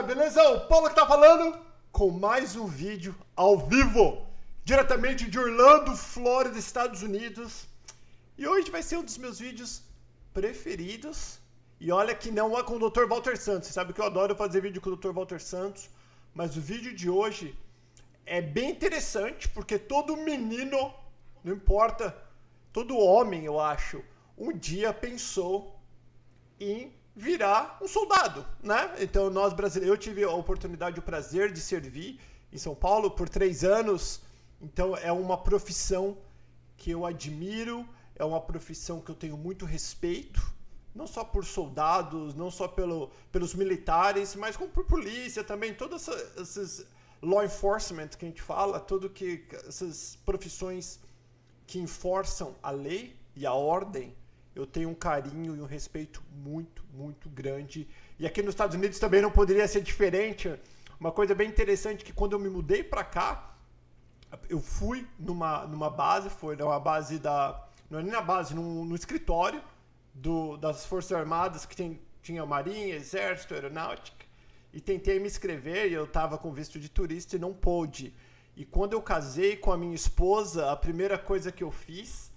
Galera, beleza? O Paulo que tá falando com mais um vídeo ao vivo, diretamente de Orlando, Flórida, Estados Unidos. E hoje vai ser um dos meus vídeos preferidos. E olha que não é com o Dr. Walter Santos. Você sabe que eu adoro fazer vídeo com o Dr. Walter Santos, mas o vídeo de hoje é bem interessante porque todo menino, não importa, todo homem, eu acho, um dia pensou em virar um soldado, né? Então nós brasileiros, eu tive a oportunidade, o prazer de servir em São Paulo por três anos. Então é uma profissão que eu admiro, é uma profissão que eu tenho muito respeito, não só por soldados, não só pelo, pelos militares, mas como por polícia também, todas essas law enforcement que a gente fala, tudo que essas profissões que enforçam a lei e a ordem eu tenho um carinho e um respeito muito, muito grande. E aqui nos Estados Unidos também não poderia ser diferente. Uma coisa bem interessante que quando eu me mudei para cá, eu fui numa, numa base, foi numa base da. Não é nem na base, num, no escritório do, das Forças Armadas que tem, tinha Marinha, Exército, Aeronáutica. E tentei me inscrever e eu estava com visto de turista e não pôde. E quando eu casei com a minha esposa, a primeira coisa que eu fiz,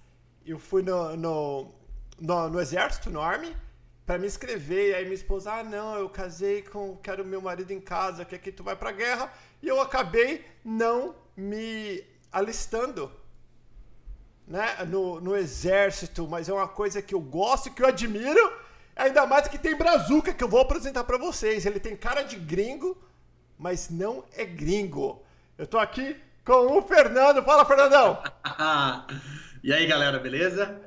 eu fui no, no no, no exército, no Army, para me inscrever. E aí minha esposa, ah, não, eu casei com, quero meu marido em casa, que aqui tu vai pra guerra. E eu acabei não me alistando né, no, no exército, mas é uma coisa que eu gosto, que eu admiro, ainda mais que tem Brazuca, que eu vou apresentar para vocês. Ele tem cara de gringo, mas não é gringo. Eu tô aqui com o Fernando. Fala, Fernandão! e aí, galera, beleza?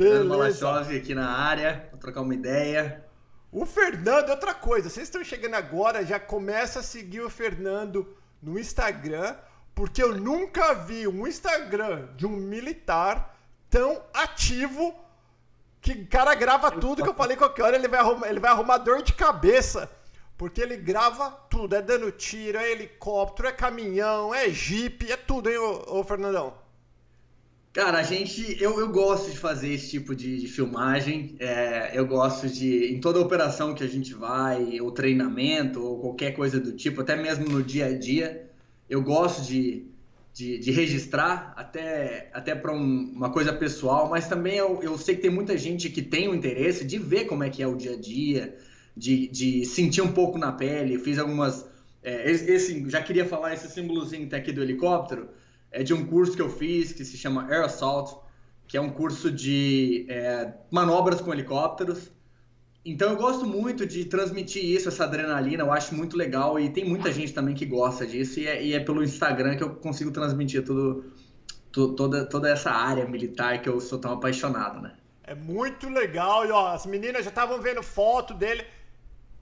Beleza. Aqui na área, pra trocar uma ideia. O Fernando, outra coisa, vocês estão chegando agora, já começa a seguir o Fernando no Instagram, porque eu nunca vi um Instagram de um militar tão ativo que o cara grava tudo que eu falei qualquer hora ele vai arrumar, ele vai arrumar dor de cabeça. Porque ele grava tudo, é dando tiro, é helicóptero, é caminhão, é jipe, é tudo, hein, ô, ô Fernandão? Cara, a gente, eu, eu gosto de fazer esse tipo de, de filmagem. É, eu gosto de, em toda operação que a gente vai, ou treinamento, ou qualquer coisa do tipo, até mesmo no dia a dia, eu gosto de, de, de registrar, até, até para um, uma coisa pessoal, mas também eu, eu sei que tem muita gente que tem o interesse de ver como é que é o dia a dia, de, de sentir um pouco na pele. Fiz algumas. É, esse, já queria falar esse símbolozinho até aqui do helicóptero é de um curso que eu fiz que se chama Air Assault, que é um curso de é, manobras com helicópteros. Então eu gosto muito de transmitir isso, essa adrenalina, eu acho muito legal e tem muita gente também que gosta disso e é, e é pelo Instagram que eu consigo transmitir tudo, tu, toda, toda essa área militar que eu sou tão apaixonado, né? É muito legal e ó, as meninas já estavam vendo foto dele.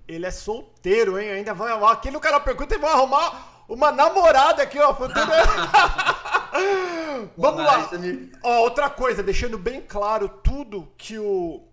Ele é solteiro, hein? Ainda vai. Aqui no canal pergunta e vão arrumar uma namorada aqui, ó. Futuro... Vamos lá. Ó, outra coisa, deixando bem claro tudo que o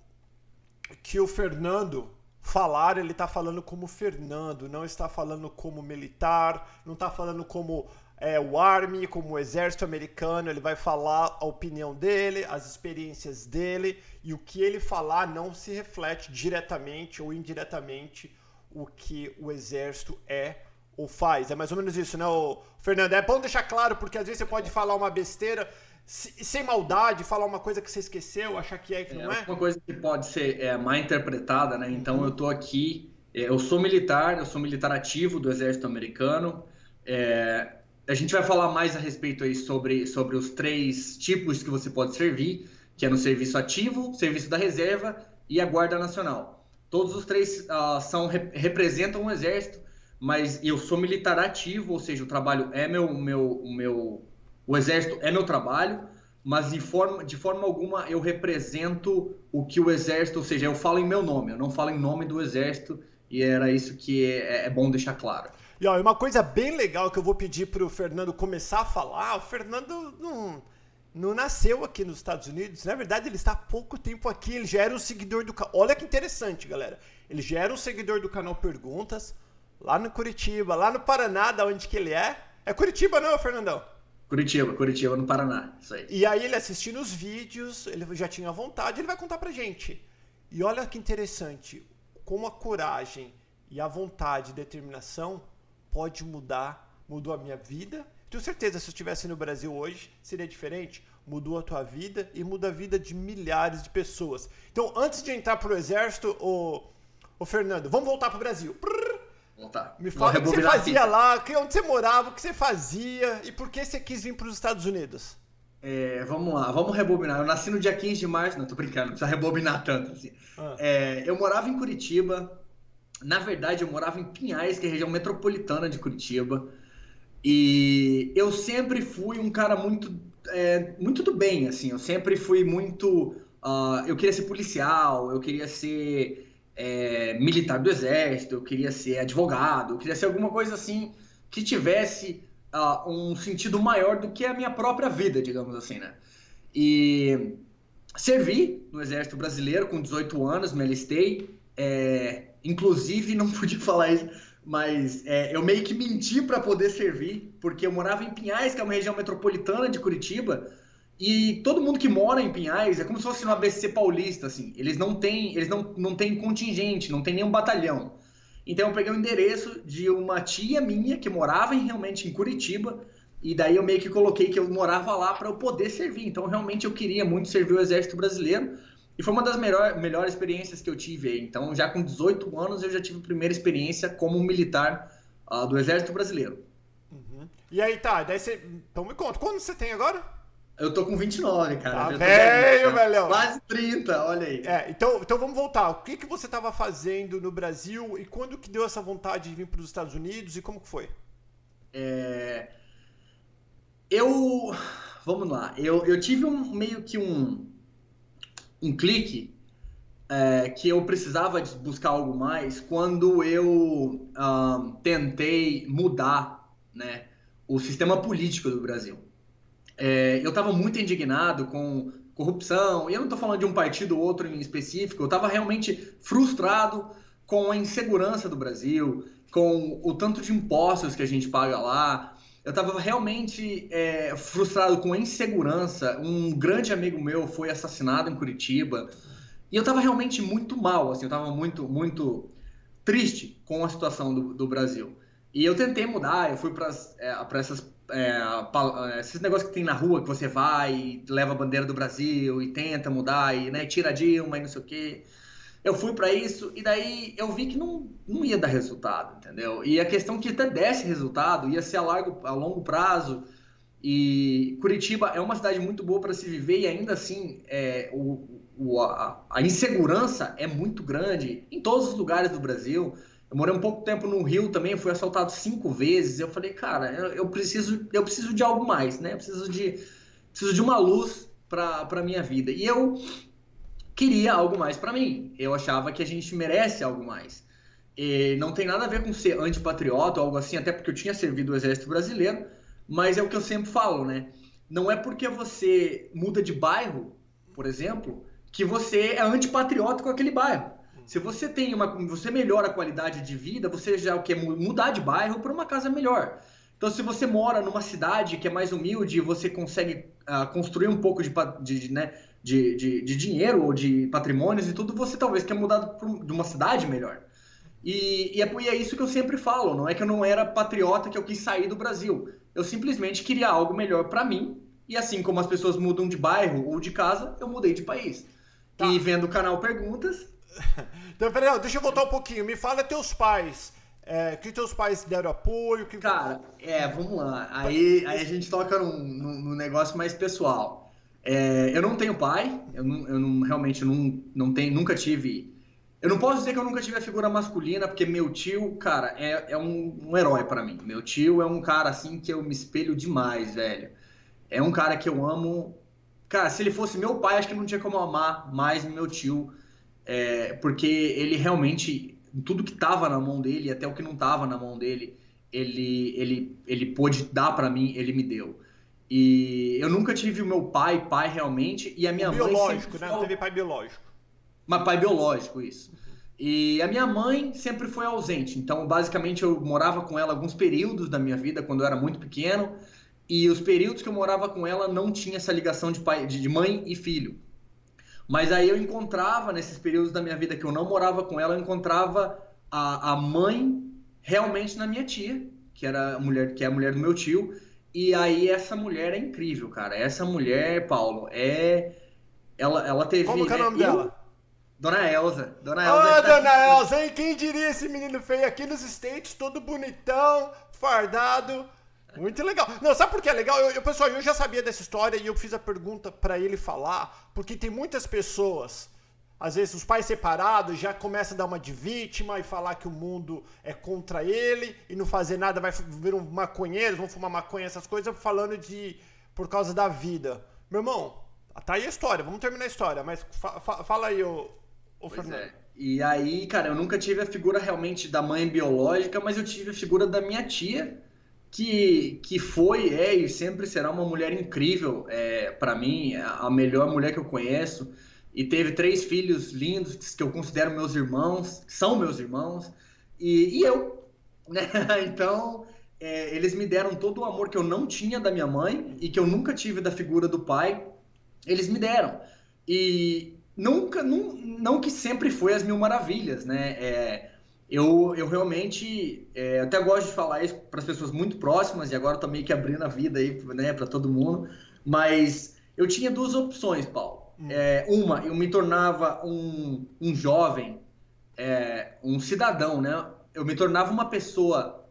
que o Fernando falar, ele tá falando como Fernando, não está falando como militar, não está falando como é, o Army, como o exército americano, ele vai falar a opinião dele, as experiências dele, e o que ele falar não se reflete diretamente ou indiretamente o que o exército é ou faz. É mais ou menos isso, né, Fernando? É bom deixar claro, porque às vezes você pode falar uma besteira sem maldade, falar uma coisa que você esqueceu, achar que é que não é. Uma coisa que pode ser é, mal interpretada, né? Então eu tô aqui, é, eu sou militar, eu sou militar ativo do exército americano. É, a gente vai falar mais a respeito aí sobre, sobre os três tipos que você pode servir, que é no serviço ativo, serviço da reserva e a guarda nacional. Todos os três uh, são representam o exército mas eu sou militar ativo, ou seja, o trabalho é meu, meu, meu, o exército é meu trabalho, mas de forma, de forma alguma eu represento o que o exército, ou seja, eu falo em meu nome, eu não falo em nome do exército, e era isso que é, é bom deixar claro. E ó, uma coisa bem legal que eu vou pedir para o Fernando começar a falar, o Fernando não, não nasceu aqui nos Estados Unidos, na verdade ele está há pouco tempo aqui, ele já era um seguidor do. Olha que interessante, galera. Ele já era um seguidor do canal Perguntas, lá no Curitiba, lá no Paraná, da onde que ele é. É Curitiba, não, Fernandão? Curitiba, Curitiba, no Paraná, isso aí. E aí ele assistindo os vídeos, ele já tinha vontade, ele vai contar pra gente. E olha que interessante, como a coragem E a vontade e determinação pode mudar, mudou a minha vida. Tenho certeza, se eu estivesse no Brasil hoje, seria diferente. Mudou a tua vida e muda a vida de milhares de pessoas. Então, antes de entrar pro exército, o, o Fernando, vamos voltar pro Brasil. Voltar. Me fala o que você fazia lá, onde você morava, o que você fazia e por que você quis vir para os Estados Unidos. É, vamos lá, vamos rebobinar. Eu nasci no dia 15 de março, não tô brincando, não precisa rebobinar tanto assim. Ah. É, eu morava em Curitiba, na verdade eu morava em Pinhais, que é a região metropolitana de Curitiba. E eu sempre fui um cara muito, é, muito do bem, assim. Eu sempre fui muito. Uh, eu queria ser policial, eu queria ser é, militar do exército, eu queria ser advogado, eu queria ser alguma coisa assim que tivesse uh, um sentido maior do que a minha própria vida, digamos assim, né? E servi no Exército Brasileiro com 18 anos, me alistei. É, inclusive, não podia falar isso, mas é, eu meio que menti para poder servir, porque eu morava em Pinhais, que é uma região metropolitana de Curitiba, e todo mundo que mora em Pinhais é como se fosse no ABC paulista, assim. Eles não têm, eles não, não têm contingente, não tem nenhum batalhão. Então eu peguei o endereço de uma tia minha que morava em, realmente em Curitiba, e daí eu meio que coloquei que eu morava lá para eu poder servir. Então realmente eu queria muito servir o Exército Brasileiro. E foi uma das melhor, melhores experiências que eu tive aí. Então, já com 18 anos, eu já tive a primeira experiência como militar uh, do Exército Brasileiro. Uhum. E aí, tá, daí você. Então me conta, quando você tem agora? Eu tô com 29, cara. Tá velho, velho. Quase 30, olha aí. É, então, então vamos voltar. O que, que você estava fazendo no Brasil e quando que deu essa vontade de vir para os Estados Unidos e como que foi? É... Eu... Vamos lá. Eu, eu tive um, meio que um, um clique é, que eu precisava buscar algo mais quando eu um, tentei mudar né, o sistema político do Brasil. É, eu estava muito indignado com corrupção, e eu não estou falando de um partido ou outro em específico, eu estava realmente frustrado com a insegurança do Brasil, com o tanto de impostos que a gente paga lá. Eu estava realmente é, frustrado com a insegurança. Um grande amigo meu foi assassinado em Curitiba. E eu estava realmente muito mal, assim, eu estava muito, muito triste com a situação do, do Brasil. E eu tentei mudar, eu fui para é, essas é, é, esses negócios que tem na rua que você vai, leva a bandeira do Brasil e tenta mudar e né, tira a Dilma e não sei o quê. Eu fui para isso e daí eu vi que não, não ia dar resultado, entendeu? E a questão que até desse resultado ia ser a, largo, a longo prazo. E Curitiba é uma cidade muito boa para se viver e ainda assim é, o, o, a, a insegurança é muito grande em todos os lugares do Brasil. Eu morei um pouco tempo no Rio também, fui assaltado cinco vezes. Eu falei, cara, eu, eu preciso, eu preciso de algo mais, né? Eu preciso de, preciso de uma luz para minha vida. E eu queria algo mais para mim. Eu achava que a gente merece algo mais. E não tem nada a ver com ser antipatriota ou algo assim, até porque eu tinha servido o Exército Brasileiro, mas é o que eu sempre falo, né? Não é porque você muda de bairro, por exemplo, que você é antipatriota com aquele bairro. Se você tem uma, você melhora a qualidade de vida, você já quer mudar de bairro para uma casa melhor. Então, se você mora numa cidade que é mais humilde, você consegue uh, construir um pouco de, de, né, de, de, de, dinheiro ou de patrimônios e tudo, você talvez quer mudar de uma cidade melhor. E, e, é, e é isso que eu sempre falo, não é que eu não era patriota que eu quis sair do Brasil. Eu simplesmente queria algo melhor para mim, e assim como as pessoas mudam de bairro ou de casa, eu mudei de país. Tá. E vendo o canal Perguntas, então, peraí, deixa eu voltar um pouquinho. Me fala teus pais. É, que teus pais deram apoio? Que... Cara, é, vamos lá. Aí, aí a gente toca num, num negócio mais pessoal. É, eu não tenho pai, eu, não, eu não, realmente não, não tenho, nunca tive. Eu não posso dizer que eu nunca tive a figura masculina, porque meu tio, cara, é, é um, um herói para mim. Meu tio é um cara assim que eu me espelho demais, velho. É um cara que eu amo. Cara, se ele fosse meu pai, acho que não tinha como amar mais meu tio é, porque ele realmente, tudo que estava na mão dele, até o que não estava na mão dele, ele, ele, ele pôde dar para mim, ele me deu. E eu nunca tive o meu pai, pai realmente, e a minha mãe. Biológico, né? Não teve pai biológico. Mas pai biológico, isso. E a minha mãe sempre foi ausente, então basicamente eu morava com ela alguns períodos da minha vida quando eu era muito pequeno, e os períodos que eu morava com ela não tinha essa ligação de pai, de mãe e filho. Mas aí eu encontrava, nesses períodos da minha vida que eu não morava com ela, eu encontrava a, a mãe realmente na minha tia, que era a mulher, que é a mulher do meu tio. E aí essa mulher é incrível, cara. Essa mulher, Paulo, é ela, ela teve. Como que é o nome né? dela? Dona Elza. Dona Elza. Ô, oh, Dona Elza, hein? Quem diria esse menino feio aqui nos States, todo bonitão, fardado. Muito legal. Não, sabe por que é legal? Eu, eu, pessoal, eu já sabia dessa história e eu fiz a pergunta para ele falar, porque tem muitas pessoas, às vezes os pais separados já começam a dar uma de vítima e falar que o mundo é contra ele e não fazer nada, vai vir um maconheiro, vão fumar maconha, essas coisas, falando de por causa da vida. Meu irmão, tá aí a história, vamos terminar a história, mas fa fa fala aí, ô, ô Fernando. É. E aí, cara, eu nunca tive a figura realmente da mãe biológica, mas eu tive a figura da minha tia, que, que foi, é e sempre será uma mulher incrível é, para mim, a melhor mulher que eu conheço. E teve três filhos lindos que eu considero meus irmãos, são meus irmãos, e, e eu. Né? Então, é, eles me deram todo o amor que eu não tinha da minha mãe e que eu nunca tive da figura do pai. Eles me deram. E nunca, não, não que sempre foi as mil maravilhas, né? É, eu, eu realmente é, até gosto de falar isso para as pessoas muito próximas e agora estou meio que abrindo a vida aí né, para todo mundo. Mas eu tinha duas opções, Paulo. Hum. É, uma, eu me tornava um, um jovem, é, um cidadão, né? Eu me tornava uma pessoa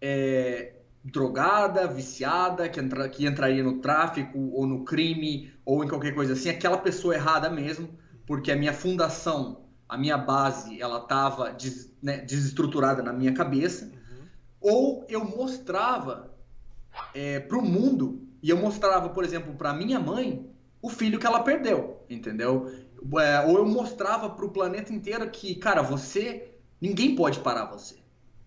é, drogada, viciada, que, entra, que entraria no tráfico ou no crime ou em qualquer coisa assim, aquela pessoa errada mesmo, porque a minha fundação a minha base ela estava des, né, desestruturada na minha cabeça, uhum. ou eu mostrava é, para o mundo e eu mostrava, por exemplo, para minha mãe o filho que ela perdeu, entendeu? É, ou eu mostrava para o planeta inteiro que, cara, você ninguém pode parar você.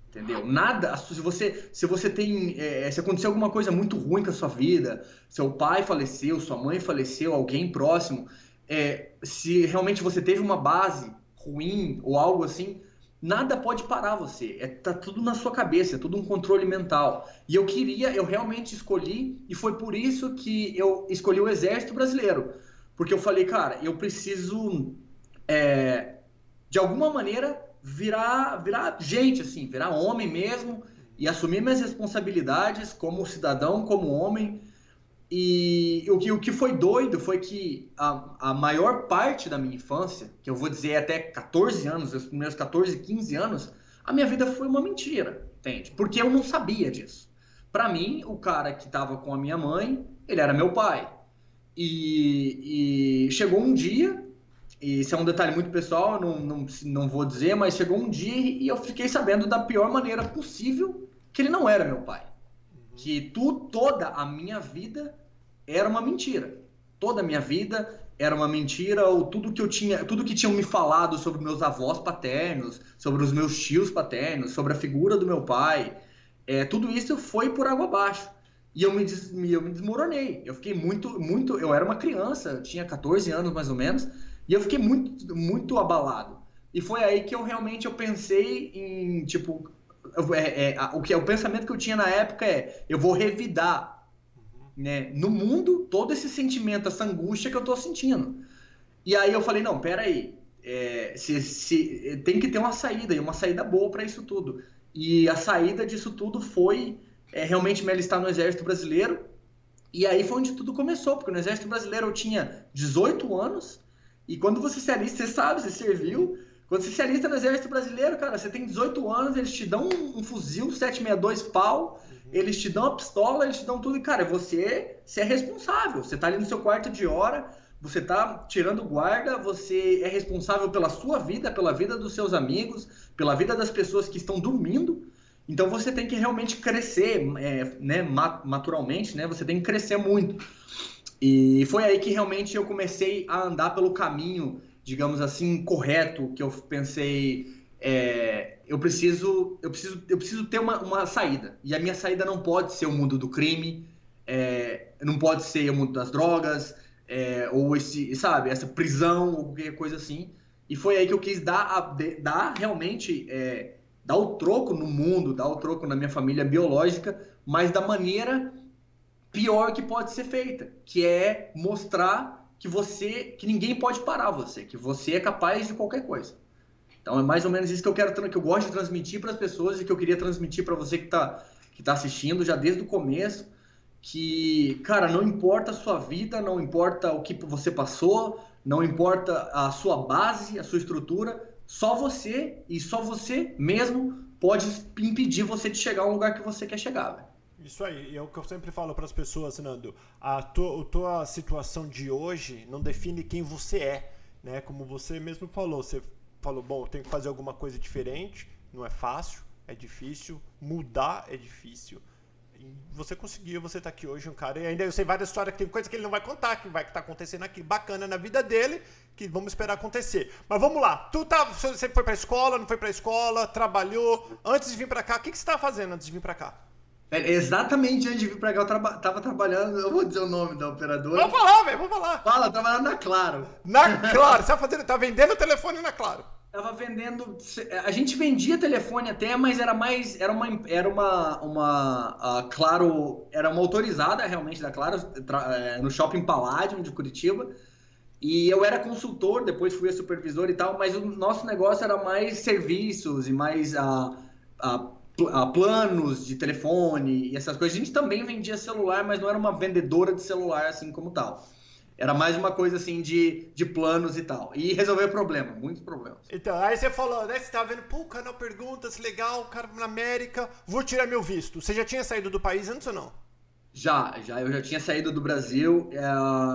Entendeu? Nada. Se você, se você tem. É, se acontecer alguma coisa muito ruim com a sua vida, seu pai faleceu, sua mãe faleceu, alguém próximo, é, se realmente você teve uma base ruim ou algo assim, nada pode parar você. É, tá tudo na sua cabeça, é tudo um controle mental. E eu queria, eu realmente escolhi, e foi por isso que eu escolhi o Exército Brasileiro. Porque eu falei, cara, eu preciso, é, de alguma maneira, virar, virar gente, assim, virar homem mesmo, e assumir minhas responsabilidades como cidadão, como homem, e o que, o que foi doido foi que a, a maior parte da minha infância, que eu vou dizer até 14 anos, os primeiros 14, 15 anos, a minha vida foi uma mentira, entende? Porque eu não sabia disso. Para mim, o cara que estava com a minha mãe, ele era meu pai. E, e, chegou um dia, e isso é um detalhe muito pessoal, não, não, não vou dizer, mas chegou um dia e eu fiquei sabendo da pior maneira possível que ele não era meu pai. Que tu, toda a minha vida era uma mentira. Toda a minha vida era uma mentira, ou tudo que eu tinha, tudo que tinham me falado sobre meus avós paternos, sobre os meus tios paternos, sobre a figura do meu pai, é, tudo isso foi por água abaixo. E eu me, des, eu me desmoronei. Eu fiquei muito, muito. Eu era uma criança, eu tinha 14 anos mais ou menos, e eu fiquei muito, muito abalado. E foi aí que eu realmente eu pensei em, tipo, é, é, o que é o pensamento que eu tinha na época é: eu vou revidar né, no mundo todo esse sentimento, essa angústia que eu estou sentindo. E aí eu falei, não, peraí, é, se, se, tem que ter uma saída, e uma saída boa para isso tudo. E a saída disso tudo foi é, realmente me alistar no Exército Brasileiro, e aí foi onde tudo começou, porque no Exército Brasileiro eu tinha 18 anos, e quando você se alista, você sabe, você serviu, quando você se alista no Exército Brasileiro, cara, você tem 18 anos, eles te dão um, um fuzil 762 pau, eles te dão a pistola, eles te dão tudo e, cara, você, você é responsável. Você tá ali no seu quarto de hora, você tá tirando guarda, você é responsável pela sua vida, pela vida dos seus amigos, pela vida das pessoas que estão dormindo. Então você tem que realmente crescer, é, né, naturalmente, né? Você tem que crescer muito. E foi aí que realmente eu comecei a andar pelo caminho, digamos assim, correto, que eu pensei, é, eu preciso, eu preciso, eu preciso ter uma, uma saída. E a minha saída não pode ser o mundo do crime, é, não pode ser o mundo das drogas, é, ou esse, sabe, essa prisão, ou qualquer coisa assim. E foi aí que eu quis dar, a, dar realmente, é, dar o troco no mundo, dar o troco na minha família biológica, mas da maneira pior que pode ser feita, que é mostrar que você, que ninguém pode parar você, que você é capaz de qualquer coisa. Então é mais ou menos isso que eu quero que eu gosto de transmitir para as pessoas e que eu queria transmitir para você que está que tá assistindo já desde o começo, que, cara, não importa a sua vida, não importa o que você passou, não importa a sua base, a sua estrutura, só você e só você mesmo pode impedir você de chegar ao lugar que você quer chegar, velho. Isso aí, é o que eu sempre falo para as pessoas, Nando. A tua, a tua situação de hoje não define quem você é, né? Como você mesmo falou, você falou, bom, eu tenho que fazer alguma coisa diferente, não é fácil, é difícil, mudar é difícil. E você conseguiu, você tá aqui hoje, um cara, e ainda eu sei várias histórias que tem coisa que ele não vai contar, que vai estar tá acontecendo aqui bacana na vida dele, que vamos esperar acontecer. Mas vamos lá, tu tá, você foi pra escola, não foi pra escola, trabalhou, antes de vir pra cá, o que, que você tava fazendo antes de vir pra cá? É, exatamente antes de vir pra cá, eu traba tava trabalhando, eu vou dizer o nome da operadora. Vamos falar, velho, vamos falar. Fala, trabalhando na Claro. Na Claro, você tá, fazendo, tá vendendo telefone na Claro. Tava vendendo. A gente vendia telefone até, mas era mais. Era uma. Era uma. uma claro. Era uma autorizada realmente da Claro, é, no shopping Palladium de Curitiba. E eu era consultor, depois fui a supervisor e tal, mas o nosso negócio era mais serviços e mais a, a, a planos de telefone e essas coisas. A gente também vendia celular, mas não era uma vendedora de celular assim como tal. Era mais uma coisa assim de, de planos e tal. E resolver problema, muitos problemas. Então, aí você falou, né? Você tava vendo, pô, canal Perguntas, legal, cara na América, vou tirar meu visto. Você já tinha saído do país antes ou não? Já, já, eu já tinha saído do Brasil. É...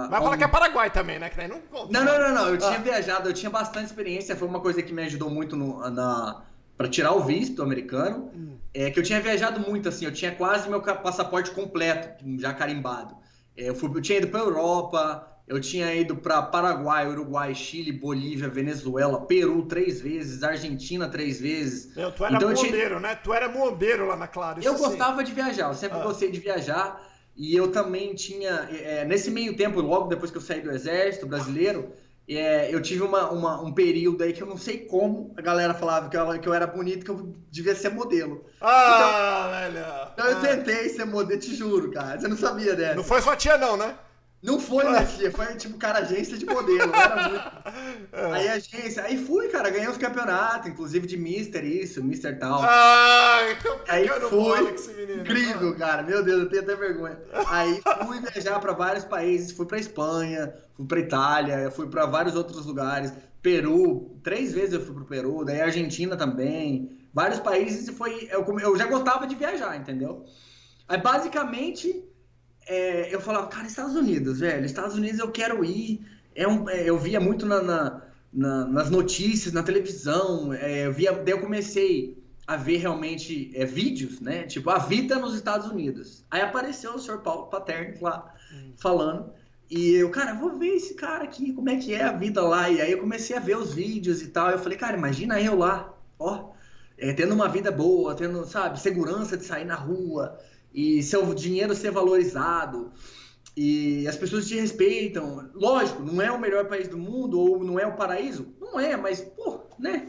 Vai falar que é Paraguai também, né? Que daí não. Não, não, não, não. Eu ah. tinha viajado, eu tinha bastante experiência. Foi uma coisa que me ajudou muito no, na, para tirar o visto americano. Hum. É que eu tinha viajado muito, assim, eu tinha quase meu passaporte completo, já carimbado. É, eu, fui, eu tinha ido para Europa, eu tinha ido para Paraguai, Uruguai, Chile, Bolívia, Venezuela, Peru três vezes, Argentina três vezes. Meu, tu era então, tinha... né? Tu era muambeiro lá na Claro. eu gostava de viajar, eu sempre ah. gostei de viajar. E eu também tinha, é, nesse meio tempo, logo depois que eu saí do exército brasileiro, é, eu tive uma, uma, um período aí que eu não sei como a galera falava que eu, que eu era bonito, que eu devia ser modelo. Ah, então, velho! Então eu ah. tentei ser modelo, te juro, cara. Você não sabia dessa. Não foi sua tia, não, né? Não foi minha tia, foi tipo, cara, agência de modelo. Muito... É. Aí agência, aí fui, cara, ganhei uns campeonatos, inclusive de Mister isso, Mister tal. Ah, então aí fui, incrível, cara, meu Deus, eu tenho até vergonha. Aí fui viajar para vários países, fui para Espanha, fui para Itália, fui para vários outros lugares, Peru, três vezes eu fui pro Peru, daí Argentina também, vários países e foi, eu, eu já gostava de viajar, entendeu? Aí basicamente é, eu falava, cara, Estados Unidos, velho, Estados Unidos eu quero ir. É um, é, eu via muito na, na, na, nas notícias, na televisão, é, eu via, daí eu comecei a ver realmente é, vídeos, né? Tipo, a vida nos Estados Unidos. Aí apareceu o senhor Paulo Paterno lá, hum. falando. E eu, cara, vou ver esse cara aqui, como é que é a vida lá. E aí eu comecei a ver os vídeos e tal. Eu falei, cara, imagina eu lá, ó, é, tendo uma vida boa, tendo, sabe, segurança de sair na rua, e seu dinheiro ser valorizado e as pessoas te respeitam. Lógico, não é o melhor país do mundo ou não é o paraíso? Não é, mas, pô, né?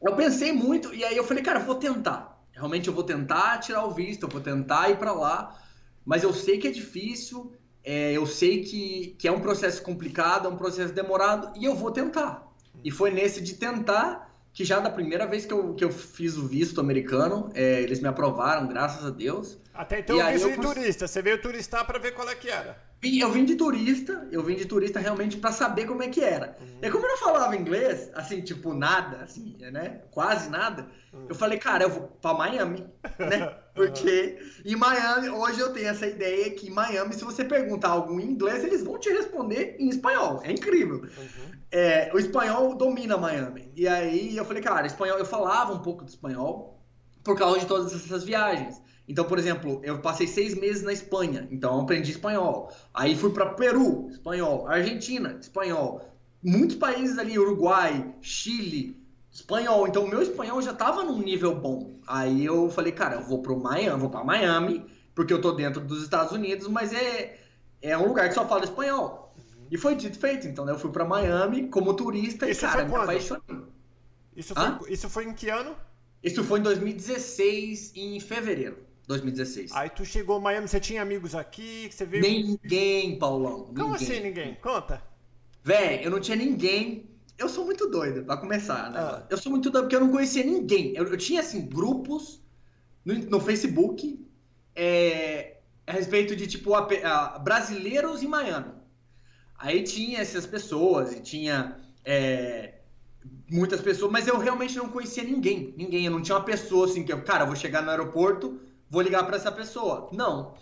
Eu pensei muito e aí eu falei, cara, eu vou tentar. Realmente eu vou tentar tirar o visto, eu vou tentar ir para lá, mas eu sei que é difícil, é, eu sei que, que é um processo complicado, é um processo demorado e eu vou tentar. E foi nesse de tentar que já da primeira vez que eu, que eu fiz o visto americano, é, eles me aprovaram, graças a Deus. Até então eu visto de turista, você veio turistar para ver qual é que era. Eu vim de turista, eu vim de turista realmente para saber como é que era. Uhum. E como eu não falava inglês, assim, tipo, nada, assim, né? Quase nada, uhum. eu falei, cara, eu vou para Miami, né? Porque em Miami, hoje eu tenho essa ideia que em Miami, se você perguntar algo em inglês, eles vão te responder em espanhol. É incrível. Uhum. É, o espanhol domina Miami. E aí eu falei, cara, espanhol, eu falava um pouco de espanhol por causa de todas essas viagens. Então, por exemplo, eu passei seis meses na Espanha, então eu aprendi espanhol. Aí fui para Peru, espanhol. Argentina, espanhol. Muitos países ali, Uruguai, Chile, espanhol. Então, o meu espanhol já estava num nível bom. Aí eu falei, cara, eu vou pro Miami, vou para Miami, porque eu tô dentro dos Estados Unidos, mas é, é um lugar que só fala espanhol. E foi dito feito. Então, né, eu fui para Miami como turista isso e, cara, me apaixonei. Isso foi, isso foi em que ano? Isso foi em 2016, em fevereiro. 2016. Aí tu chegou em Miami, você tinha amigos aqui, você veio... Ninguém, Paulão. Como ninguém. assim ninguém? Conta. Véi, eu não tinha ninguém. Eu sou muito doido, pra começar, né? Ah. Eu sou muito doido porque eu não conhecia ninguém. Eu, eu tinha, assim, grupos no, no Facebook é, a respeito de, tipo, a, a, brasileiros em Miami. Aí tinha essas pessoas e tinha é, muitas pessoas, mas eu realmente não conhecia ninguém. Ninguém. Eu não tinha uma pessoa assim que, eu, cara, eu vou chegar no aeroporto, vou ligar para essa pessoa. Não.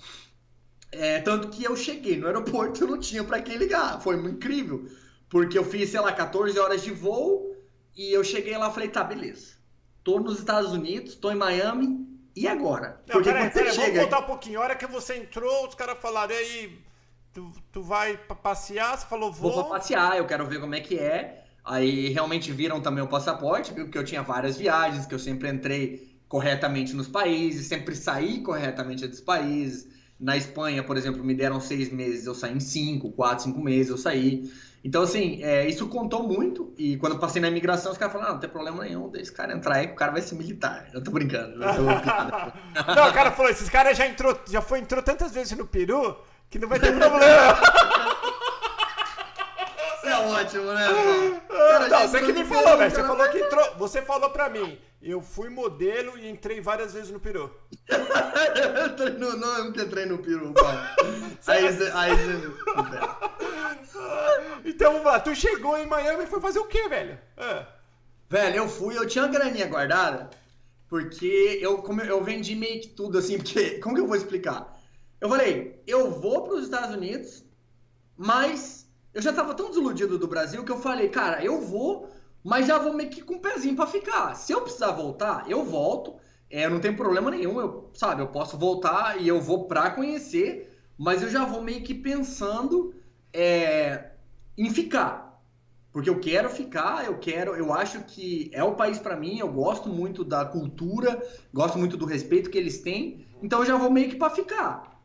É, tanto que eu cheguei no aeroporto, eu não tinha para quem ligar. Foi incrível. Porque eu fiz, sei lá, 14 horas de voo e eu cheguei lá e falei, tá, beleza. Tô nos Estados Unidos, tô em Miami, e agora? Não, Porque peraí, peraí, chega... vamos voltar um pouquinho. A hora que você entrou, os caras falaram, aí, tu, tu vai passear? Você falou, vou. Vou passear, eu quero ver como é que é. Aí realmente viram também o passaporte, viu que eu tinha várias viagens, que eu sempre entrei corretamente nos países, sempre saí corretamente dos países. Na Espanha, por exemplo, me deram seis meses, eu saí em cinco, quatro, cinco meses, eu saí. Então, assim, é, isso contou muito. E quando eu passei na imigração, os caras falaram: não, não tem problema nenhum, deixa esse cara entrar aí, que o cara vai ser militar. Eu tô brincando. Eu tô não, o cara falou: esses caras já entrou, já foi, entrou tantas vezes no Peru que não vai ter problema. é ótimo, né? Cara, não, você que me falou, velho. Você falou que entrou. Você falou pra mim. Eu fui modelo e entrei várias vezes no peru. eu no, não, eu nunca entrei no peru, pai. aí, aí, então, vamos lá. Tu chegou em Miami e foi fazer o quê, velho? É. Velho, eu fui, eu tinha uma graninha guardada, porque eu, como eu vendi meio que tudo, assim, porque... Como que eu vou explicar? Eu falei, eu vou para os Estados Unidos, mas eu já tava tão desiludido do Brasil que eu falei, cara, eu vou mas já vou meio que com o um pezinho para ficar. Se eu precisar voltar, eu volto. É, não tem problema nenhum, eu, sabe? Eu posso voltar e eu vou para conhecer, mas eu já vou meio que pensando é, em ficar. Porque eu quero ficar, eu quero, eu acho que é o país para mim, eu gosto muito da cultura, gosto muito do respeito que eles têm, então eu já vou meio que para ficar.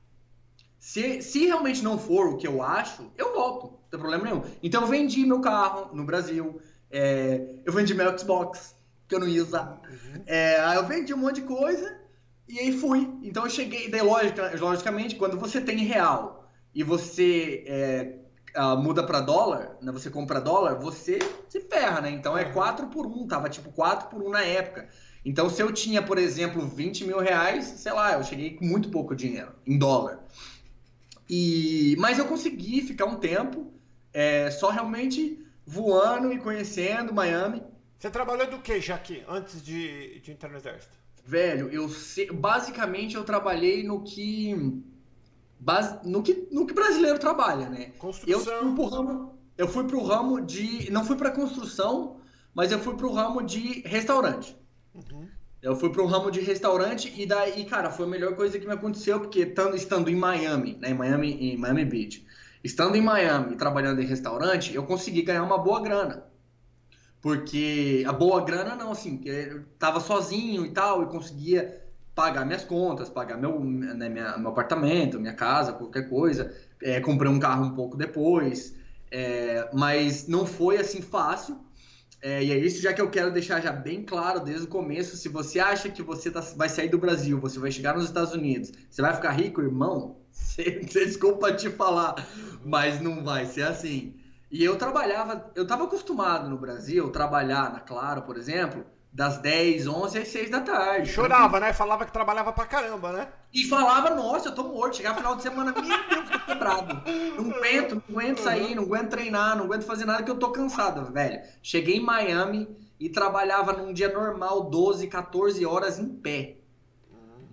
Se, se realmente não for o que eu acho, eu volto, tem problema nenhum. Então eu vendi meu carro no Brasil, é, eu vendi meu Xbox, que eu não ia usar. Uhum. É, aí eu vendi um monte de coisa e aí fui. Então eu cheguei, daí logica, logicamente, quando você tem real e você é, uh, muda para dólar, né, você compra dólar, você se ferra, né? Então é 4 uhum. por 1, tava tipo 4 por 1 na época. Então se eu tinha, por exemplo, 20 mil reais, sei lá, eu cheguei com muito pouco dinheiro em dólar. E, mas eu consegui ficar um tempo, é, só realmente voando e conhecendo Miami. Você trabalhou do que, Jaque, antes de, de entrar no exército? Velho, eu basicamente eu trabalhei no que base, no que no que brasileiro trabalha, né? Construção. Eu fui pro ramo, eu fui pro ramo de, não fui para construção, mas eu fui pro ramo de restaurante. Uhum. Eu fui pro ramo de restaurante e daí, cara, foi a melhor coisa que me aconteceu porque estando, estando em Miami, né, em Miami, em Miami Beach, Estando em Miami trabalhando em restaurante, eu consegui ganhar uma boa grana. Porque a boa grana não, assim, eu tava sozinho e tal, e conseguia pagar minhas contas, pagar meu, né, minha, meu apartamento, minha casa, qualquer coisa. É, comprei um carro um pouco depois. É, mas não foi assim fácil. É, e é isso já que eu quero deixar já bem claro desde o começo. Se você acha que você tá, vai sair do Brasil, você vai chegar nos Estados Unidos, você vai ficar rico, irmão, desculpa te falar, mas não vai ser assim. E eu trabalhava, eu estava acostumado no Brasil, trabalhar na Claro, por exemplo, das 10, 11 às 6 da tarde. Chorava, né? Falava que trabalhava pra caramba, né? E falava, nossa, eu tô morto. Chegava final de semana, meu Deus, tô quebrado. Não aguento, não aguento sair, não aguento treinar, não aguento fazer nada que eu tô cansado, velho. Cheguei em Miami e trabalhava num dia normal 12, 14 horas em pé.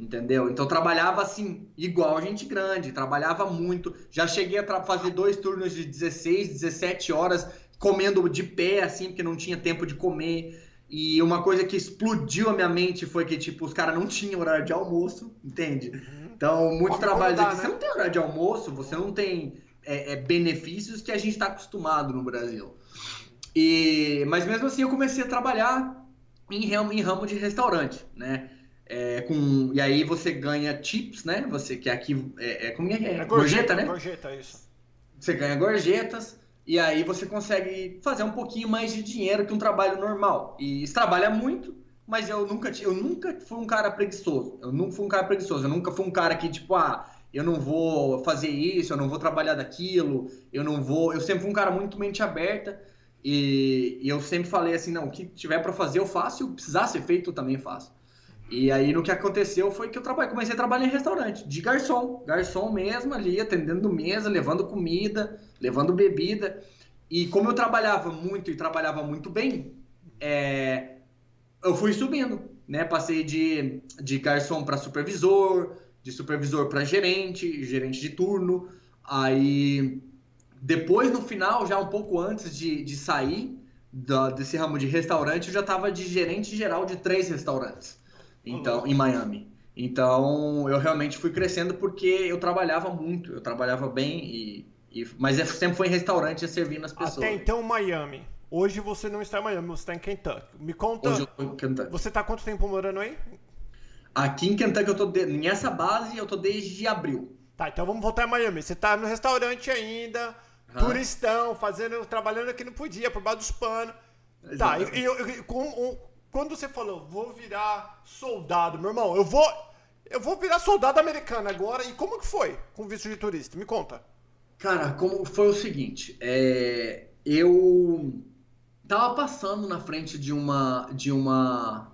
Entendeu? Então trabalhava assim, igual gente grande, trabalhava muito. Já cheguei a fazer dois turnos de 16, 17 horas, comendo de pé, assim, porque não tinha tempo de comer. E uma coisa que explodiu a minha mente foi que, tipo, os caras não tinham horário de almoço, entende? Uhum. Então, muito trabalho. Dá, né? Você não tem horário de almoço, você não tem é, é, benefícios que a gente está acostumado no Brasil. E, mas mesmo assim, eu comecei a trabalhar em, em ramo de restaurante, né? É, com, e aí você ganha tips, né? Você que aqui é, é como é é? é gorjeta, gorjeta, né? Gorjeta, isso. Você ganha gorjetas e aí você consegue fazer um pouquinho mais de dinheiro que um trabalho normal. E isso trabalha muito, mas eu nunca eu nunca fui um cara preguiçoso. Eu nunca fui um cara preguiçoso. Eu nunca fui um cara que tipo ah eu não vou fazer isso, eu não vou trabalhar daquilo, eu não vou. Eu sempre fui um cara muito mente aberta E, e, eu sempre falei assim, não, o que tiver para fazer eu faço, e o que precisar ser feito eu também faço. E aí no que aconteceu foi que eu trabalhei, comecei a trabalhar em restaurante, de garçom, garçom mesmo ali, atendendo mesa, levando comida, levando bebida. E como eu trabalhava muito e trabalhava muito bem, é, eu fui subindo, né? Passei de, de garçom para supervisor, de supervisor para gerente, gerente de turno. Aí depois no final, já um pouco antes de, de sair da, desse ramo de restaurante, eu já estava de gerente geral de três restaurantes. Então, em Miami. Então, eu realmente fui crescendo porque eu trabalhava muito, eu trabalhava bem e, e mas é, sempre foi em restaurante servindo as pessoas. Até então, Miami. Hoje você não está em Miami, você está em Kentucky. Me conta. Hoje eu tô em Kentucky. Você está quanto tempo morando aí? Aqui em Kentucky eu tô de... nessa base eu tô desde abril. Tá, então vamos voltar em Miami. Você está no restaurante ainda, turistão, fazendo, trabalhando aqui não podia, por baixo dos panos. Tá, e, e, e com, um, quando você falou, vou virar soldado, meu irmão, eu vou. Eu vou virar soldado americano agora. E como que foi com visto de turista? Me conta. Cara, como foi o seguinte, é, eu tava passando na frente de uma de uma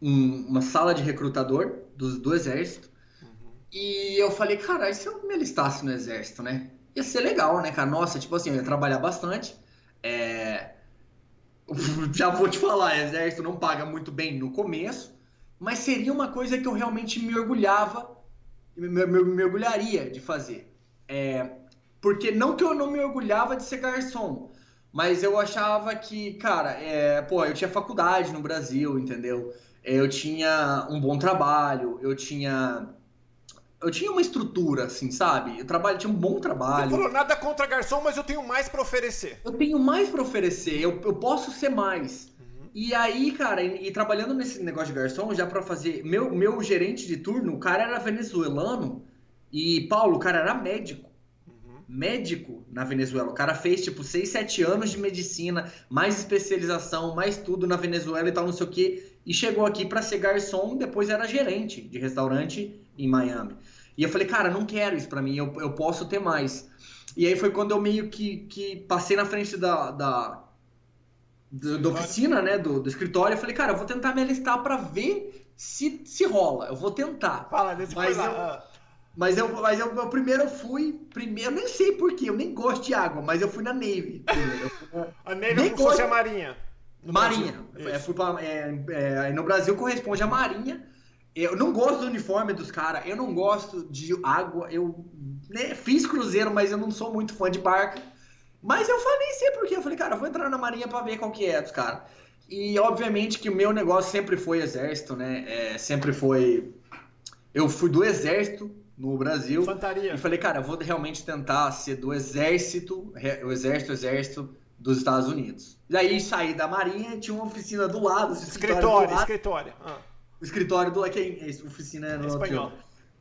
um, uma sala de recrutador do, do exército uhum. e eu falei, cara, e se eu me alistasse no exército, né? Ia ser legal, né, cara? Nossa, tipo assim, eu ia trabalhar bastante. É, já vou te falar, exército não paga muito bem no começo, mas seria uma coisa que eu realmente me orgulhava, me, me, me orgulharia de fazer. É, porque não que eu não me orgulhava de ser garçom, mas eu achava que, cara, é, pô, eu tinha faculdade no Brasil, entendeu? Eu tinha um bom trabalho, eu tinha eu tinha uma estrutura, assim, sabe? Eu trabalho, tinha um bom trabalho. Você falou nada contra garçom, mas eu tenho mais para oferecer. Eu tenho mais para oferecer, eu, eu posso ser mais. Uhum. E aí, cara, e, e, trabalhando nesse negócio de garçom, já para fazer. Meu, meu gerente de turno, o cara era venezuelano e, Paulo, o cara era médico. Uhum. Médico na Venezuela. O cara fez, tipo, 6, 7 anos de medicina, mais especialização, mais tudo na Venezuela e tal, não sei o quê. E chegou aqui para ser garçom, depois era gerente de restaurante em Miami. E eu falei, cara, não quero isso para mim, eu, eu posso ter mais. E aí foi quando eu meio que, que passei na frente da, da, do, da oficina, né, do, do escritório, eu falei, cara, eu vou tentar me alistar para ver se, se rola, eu vou tentar. Fala, desse mas eu, ah. mas eu, mas eu, eu primeiro fui, primeiro, nem sei porquê, eu nem gosto de água, mas eu fui na Navy. a Navy nem gosto... a Marinha. Marinha. É, fui pra, é, é, no Brasil corresponde à Marinha. Eu não gosto do uniforme dos caras, eu não gosto de água, eu né, fiz cruzeiro, mas eu não sou muito fã de barca. Mas eu falei, sei porque, eu falei, cara, eu vou entrar na marinha para ver qual que é dos caras. E obviamente que o meu negócio sempre foi exército, né? É, sempre foi. Eu fui do exército no Brasil. Infantaria. E falei, cara, eu vou realmente tentar ser do exército, o exército, exército dos Estados Unidos. Daí saí da marinha, tinha uma oficina do lado, escritório, escritório. Do lado. escritório. Ah o escritório do. Que é, oficina no espanhol.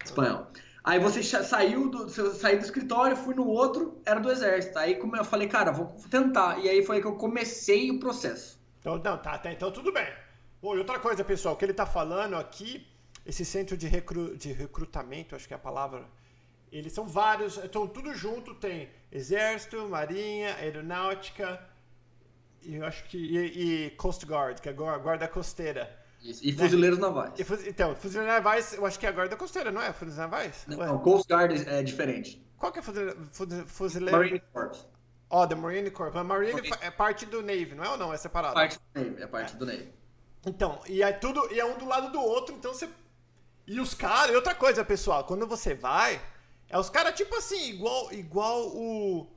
Espanhol. Aí você saiu do, saí do escritório, fui no outro, era do exército. Aí como eu falei, cara, vou tentar. E aí foi que eu comecei o processo. Então, não, tá, tá então tudo bem. Bom, e outra coisa, pessoal, que ele tá falando aqui, esse centro de, recru, de recrutamento, acho que é a palavra, eles são vários, então tudo junto tem exército, marinha, aeronáutica, e eu acho que e, e Coast Guard, que é a guarda costeira. Isso. E fuzileiros né? navais. E, então, fuzileiros navais, eu acho que é a guarda costeira, não é? Fuzileiros navais? Não, não Coast Guard é diferente. Qual que é fuzileiro? fuzileiro? Marine Corps. Ó, oh, the Marine Corps. A Marine, Marine, é parte do Navy, não é ou não? É separado? Parte do Navy, é parte é. do Navy. Então, e é tudo, e é um do lado do outro, então você... E os caras, e outra coisa, pessoal, quando você vai, é os caras tipo assim, igual, igual o,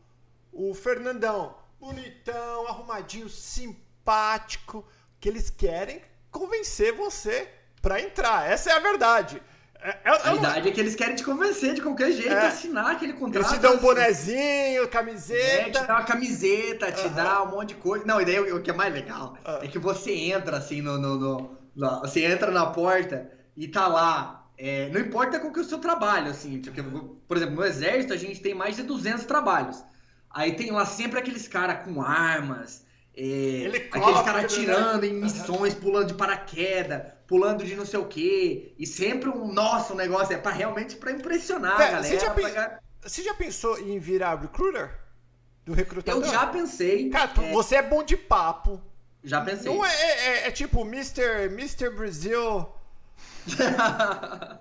o Fernandão. Bonitão, arrumadinho, simpático, que eles querem convencer você para entrar. Essa é a verdade. É, é, a verdade é que eles querem te convencer de qualquer jeito é. assinar aquele contrato. Eles te dão um bonezinho, camiseta. É, te dá uma camiseta, te uhum. dá um monte de coisa. Não, e daí o, o que é mais legal uhum. é que você entra assim no, no, no, no, Você entra na porta e tá lá. É, não importa qual que é o seu trabalho, assim. Porque, por exemplo, no exército a gente tem mais de 200 trabalhos. Aí tem lá sempre aqueles caras com armas, é, aqueles caras atirando né? em missões, pulando de paraquedas, pulando de não sei o quê. E sempre um nosso um negócio é para realmente para impressionar Pé, a galera. Você já, pra... você já, pensou em virar recruiter? do recrutador? Eu já pensei. Cara, tu, é, você é bom de papo. Já pensei. Não é, é, é tipo Mr. Mr. Brasil.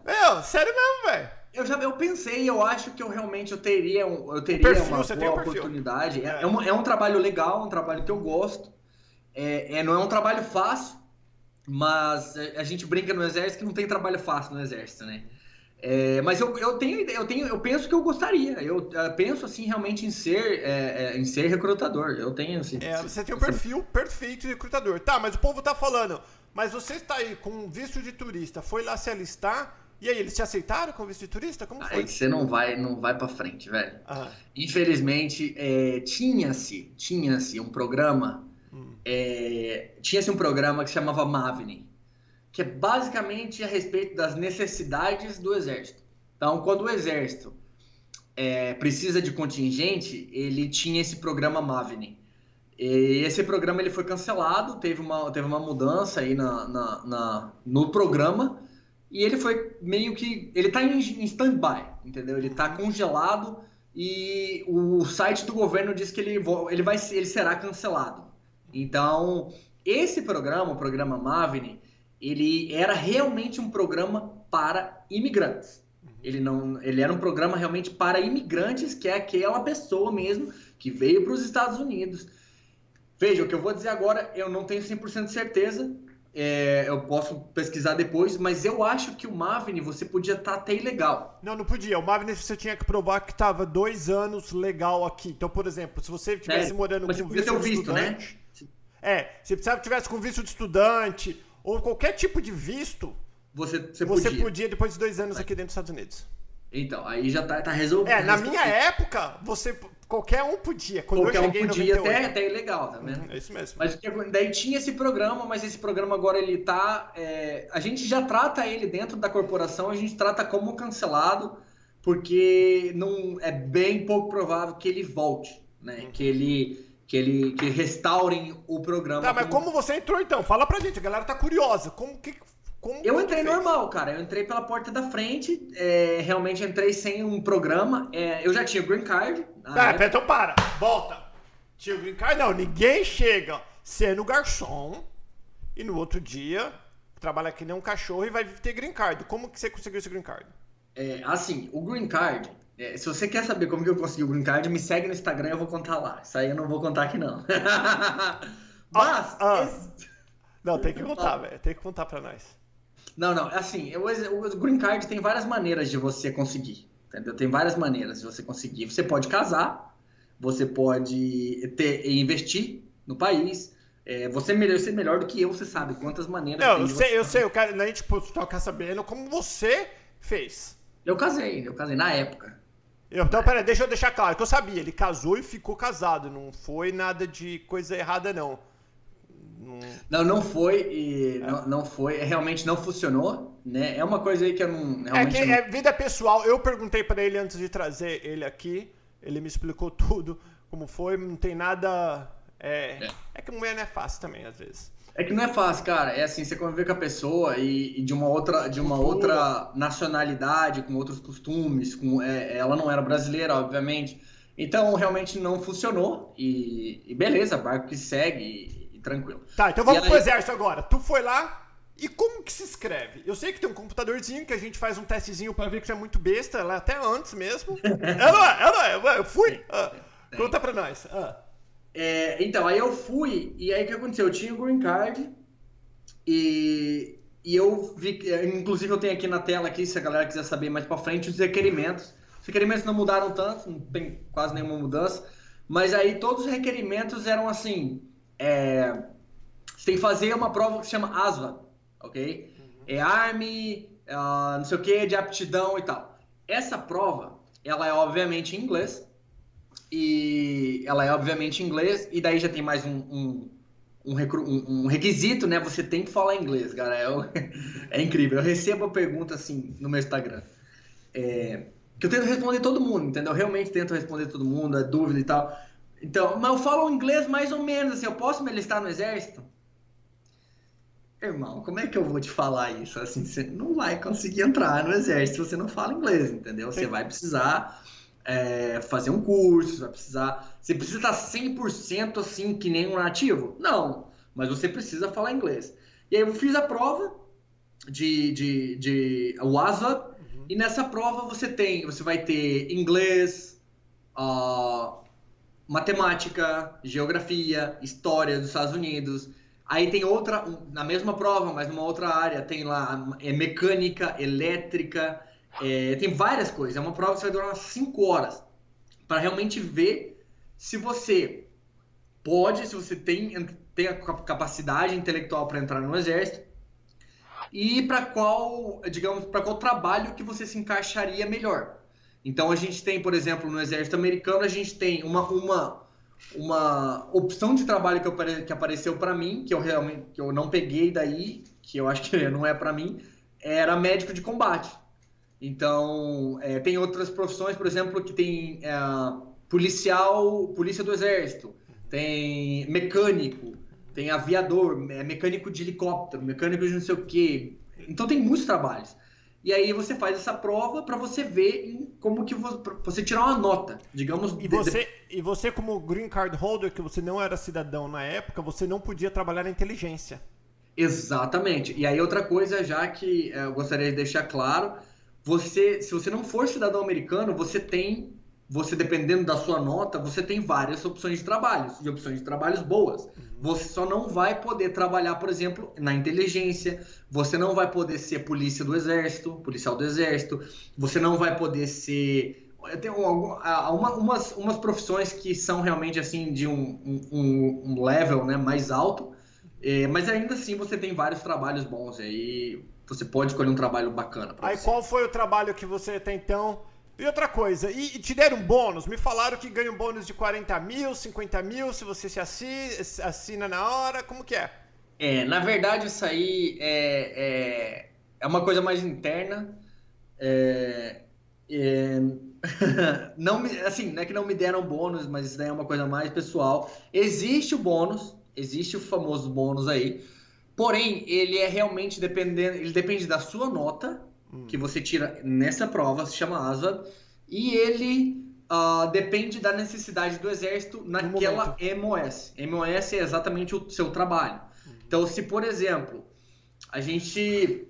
Meu, sério mesmo, velho. Eu já eu pensei, eu acho que eu realmente eu teria, um- eu teria perfil, uma boa um oportunidade. É, É. é um, é um trabalho legal, um trabalho que eu gosto. É, é- não é um trabalho fácil, mas é, a gente brinca no exército que não tem trabalho fácil no exército, né? É, mas eu, eu tenho eu tenho eu penso que eu gostaria. Eu, eh, penso assim realmente em ser é, é, em ser recrutador. Eu tenho assim. É, você tem um perfil perfeito de recrutador. Tá, mas o povo tá falando, mas você está aí com um visto de turista, foi lá se alistar, e aí, eles te aceitaram com visto de turista? Como foi? Aí você não vai não vai para frente, velho. Ah, Infelizmente, é, tinha-se, tinha-se um programa, hum. é, tinha-se um programa que se chamava Mavni, que é basicamente a respeito das necessidades do exército. Então, quando o exército é, precisa de contingente, ele tinha esse programa Mavni. E esse programa ele foi cancelado, teve uma, teve uma mudança aí na, na- na- no programa e ele foi meio que ele tá em, em stand-by, entendeu? Ele tá congelado e o site do governo diz que ele, ele vai ele será cancelado. Então, esse programa, o programa Mavni, ele era realmente um programa para imigrantes. Ele não, ele era um programa realmente para imigrantes, que é aquela pessoa mesmo que veio para os Estados Unidos. Veja, o que eu vou dizer agora, eu não tenho 100% de certeza, é, eu posso pesquisar depois, mas eu acho que o Mavni você podia estar até ilegal. Não, não podia. O Mavner você tinha que provar que tava dois anos legal aqui. Então, por exemplo, se você estivesse É, morando com você visto ter de visto, né? estudante... É, se precisava tivesse com visto de estudante ou qualquer tipo de visto, Você, você, você podia. podia depois de dois anos aqui dentro dos Estados Unidos. Então, aí já tá, tá resolvido. É, na minha época, você qualquer um podia. Quando Qualquer eu um podia, 98. até, até ilegal, tá vendo? É isso mesmo. Mas daí tinha esse programa, mas esse programa agora ele tá. é, a gente já trata ele dentro da corporação, a gente trata como cancelado, porque não é bem pouco provável que ele volte, né? Que ele que ele que restaurem o programa. Tá, mas como você entrou então? Fala pra gente, a galera tá curiosa. Como que. Como Eu entrei normal, cara. Eu entrei pela porta da frente. é, realmente entrei sem um programa. é, eu já tinha green card. Na Tá, época. pera, então para. Volta. Tinha o green card? Não, ninguém chega sendo garçom e no outro dia trabalha que nem um cachorro e vai ter green card. Como que você conseguiu esse green card? É, assim, o green card. é, se você quer saber como que eu consegui o green card, me segue no Instagram, eu vou contar lá. Isso aí eu não vou contar aqui não. Mas ah. esse- Não, tem que contar, velho. Tem que contar pra nós. não, não. Assim, o, ex- o green card tem várias maneiras de você conseguir. Entendeu? Tem várias maneiras de você conseguir. Você pode casar, você pode ter investir no país. é, você melhor ser melhor do que eu, você sabe quantas maneiras. Não, eu sei, você- eu sei, eu quero, a gente tipo, toca sabendo como você fez. Eu casei, eu casei na época. Eu- Então, peraí, deixa eu deixar claro que eu sabia, ele casou e ficou casado, não foi nada de coisa errada, não. Não- Não, não foi, e não, não foi, realmente não funcionou, né? É uma coisa aí que eu não, É realmente que não- é vida pessoal. Eu perguntei pra ele antes de trazer ele aqui. Ele me explicou tudo, como foi. Não tem nada. É, É. é que mulher não é fácil também, às vezes. É que não é fácil, cara. É assim, você conviver com a pessoa e, e de uma outra, de uma Cultura. outra nacionalidade, com outros costumes, com, é, ela não era brasileira, obviamente. Então, realmente não funcionou. E, e beleza, barco que segue tranquilo. Tá, então vamos E pro aí- exército agora. Tu foi lá. E como que se escreve? Eu sei que tem um computadorzinho que a gente faz um testezinho pra ver que já é muito besta, lá até antes mesmo. é, é, é, é, ué, eu fui. Ah, conta pra nós. Ah. É, então, aí eu fui, e aí o que aconteceu? Eu tinha o green card, e, e eu vi, que- inclusive eu tenho aqui na tela aqui, se a galera quiser saber mais pra frente, os requerimentos. Os requerimentos não mudaram tanto, não tem quase nenhuma mudança, mas aí todos os requerimentos eram assim, é, você tem que fazer uma prova que se chama ASVA, ok? É Army, ah, não sei o que, de aptidão e tal. Essa prova, ela é obviamente em inglês, e ela é obviamente em inglês, e daí já tem mais um, um, um, um- requisito, né? Você tem que falar inglês, cara. É, é incrível. Eu recebo a pergunta assim no meu Instagram. É, que eu tento responder todo mundo, entendeu? Eu realmente tento responder todo mundo, a dúvida e tal. Então, mas eu falo inglês mais ou menos, assim, eu posso me alistar no exército? Irmão, como é que eu vou te falar isso? Assim, você não vai conseguir entrar no exército se você não fala inglês, entendeu? Você vai precisar é, fazer um curso, você vai precisar. Você precisa estar 100% assim que nem um nativo? Não, mas você precisa falar inglês. E aí eu fiz a prova de, de, de WASA, uhum. e nessa prova você tem, você vai ter inglês, uh, matemática, geografia, história dos Estados Unidos. Aí tem outra, na mesma prova, mas numa outra área, tem lá é mecânica, elétrica, é, tem várias coisas. É uma prova que vai durar umas 5 horas para realmente ver se você pode, se você tem, tem a capacidade intelectual para entrar no exército e para qual, digamos, para qual trabalho que você se encaixaria melhor. Então a gente tem, por exemplo, no exército americano, a gente tem uma, uma, uma opção de trabalho que, que apareceu para mim, que eu realmente que eu não peguei daí, que eu acho que não é para mim, era médico de combate. Então, é, tem outras profissões, por exemplo, que tem é, policial, polícia do exército, tem mecânico, tem aviador, é, mecânico de helicóptero, mecânico de não sei o quê. Então tem muitos trabalhos. E aí você faz essa prova para você ver como que você, você tirar uma nota, digamos. E você, de... e você como green card holder, que você não era cidadão na época, você não podia trabalhar na inteligência. Exatamente. E aí outra coisa, já que é, eu gostaria de deixar claro, você, se você não for cidadão americano, você tem, você dependendo da sua nota, você tem várias opções de trabalhos, e opções de trabalhos boas. Você só não vai poder trabalhar, por exemplo, na inteligência, você não vai poder ser polícia do exército, policial do exército, você não vai poder ser. Tem uma, umas, umas profissões que são realmente assim de um, um, um level né, mais alto, é, mas ainda assim você tem vários trabalhos bons aí. Você pode escolher um trabalho bacana. Aí você. qual foi o trabalho que você até então e outra coisa, e, e, te deram bônus? Me falaram que ganha um bônus de 40 mil, 50 mil, se você se assina, assina na hora, como que é? É, na verdade isso aí é, é, é uma coisa mais interna. É, é, não me, assim, não é que não me deram bônus, mas isso daí é uma coisa mais pessoal. Existe o bônus, existe o famoso bônus aí, porém ele é realmente dependendo, ele depende da sua nota Hum. que você tira nessa prova, se chama ASA, e ele uh, depende da necessidade do exército naquela MOS. MOS é exatamente o seu trabalho. Hum. Então, se por exemplo, a gente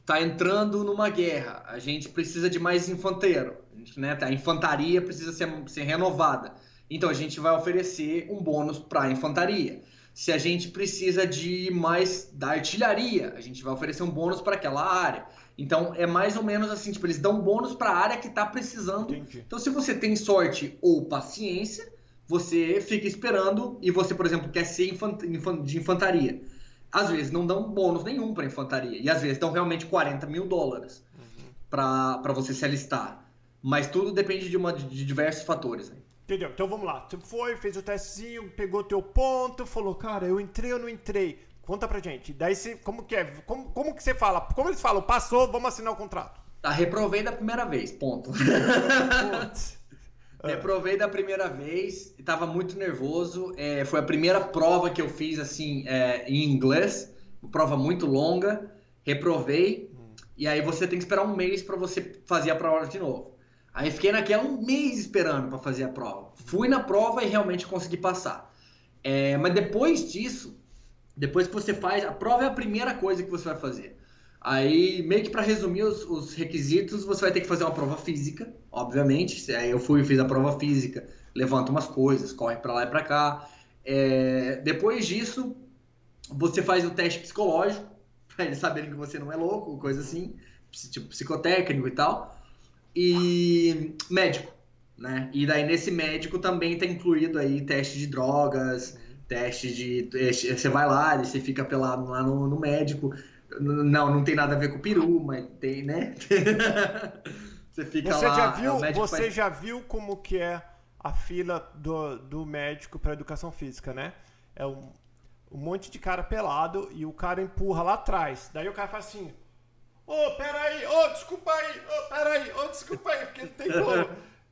está entrando numa guerra, a gente precisa de mais infanteiro, a, gente, né, a infantaria precisa ser, ser renovada. Então, a gente vai oferecer um bônus para a infantaria. Se a gente precisa de mais da artilharia, a gente vai oferecer um bônus para aquela área. Então é mais ou menos assim, tipo, eles dão bônus para a área que está precisando. Entendi. Então se você tem sorte ou paciência, você fica esperando e você, por exemplo, quer ser de infantaria. Às vezes não dão bônus nenhum para infantaria e às vezes dão realmente 40 mil dólares uhum. para você se alistar. Mas tudo depende de, uma, de diversos fatores. Né? Entendeu? Então vamos lá. Você foi, fez o testezinho, pegou teu ponto, falou, cara, eu entrei ou não entrei? Conta pra gente. Daí você, como que é? Como, como que você fala? Como eles falam? Passou, vamos assinar o contrato. Tá, reprovei da primeira vez, ponto. reprovei da primeira vez, tava muito nervoso. É, foi a primeira prova que eu fiz assim é, em inglês, prova muito longa. Reprovei. Hum. E aí você tem que esperar um mês para você fazer a prova de novo. Aí fiquei naquela um mês esperando para fazer a prova. Fui na prova e realmente consegui passar. É, mas depois disso, depois que você faz, a prova é a primeira coisa que você vai fazer. Aí, meio que para resumir os, os, requisitos, você vai ter que fazer uma prova física, obviamente. Aí eu fui e fiz a prova física, levanta umas coisas, corre para lá e para cá. É, depois disso, você faz o teste psicológico, para eles saberem que você não é louco, coisa assim, tipo psicotécnico e tal. E médico, né? E daí nesse médico também está incluído aí teste de drogas, teste de. Você vai lá, você fica pelado lá no, no médico. Não, não tem nada a ver com o peru, mas tem, né? você fica você lá. Já viu, você vai... já viu como que é a fila do, do médico para educação física, né? É um, um monte de cara pelado e o cara empurra lá atrás. Daí o cara faz assim. Ô, oh, peraí, ô, oh, desculpa aí, ô, oh, peraí, ô, oh, desculpa aí, porque não tem como.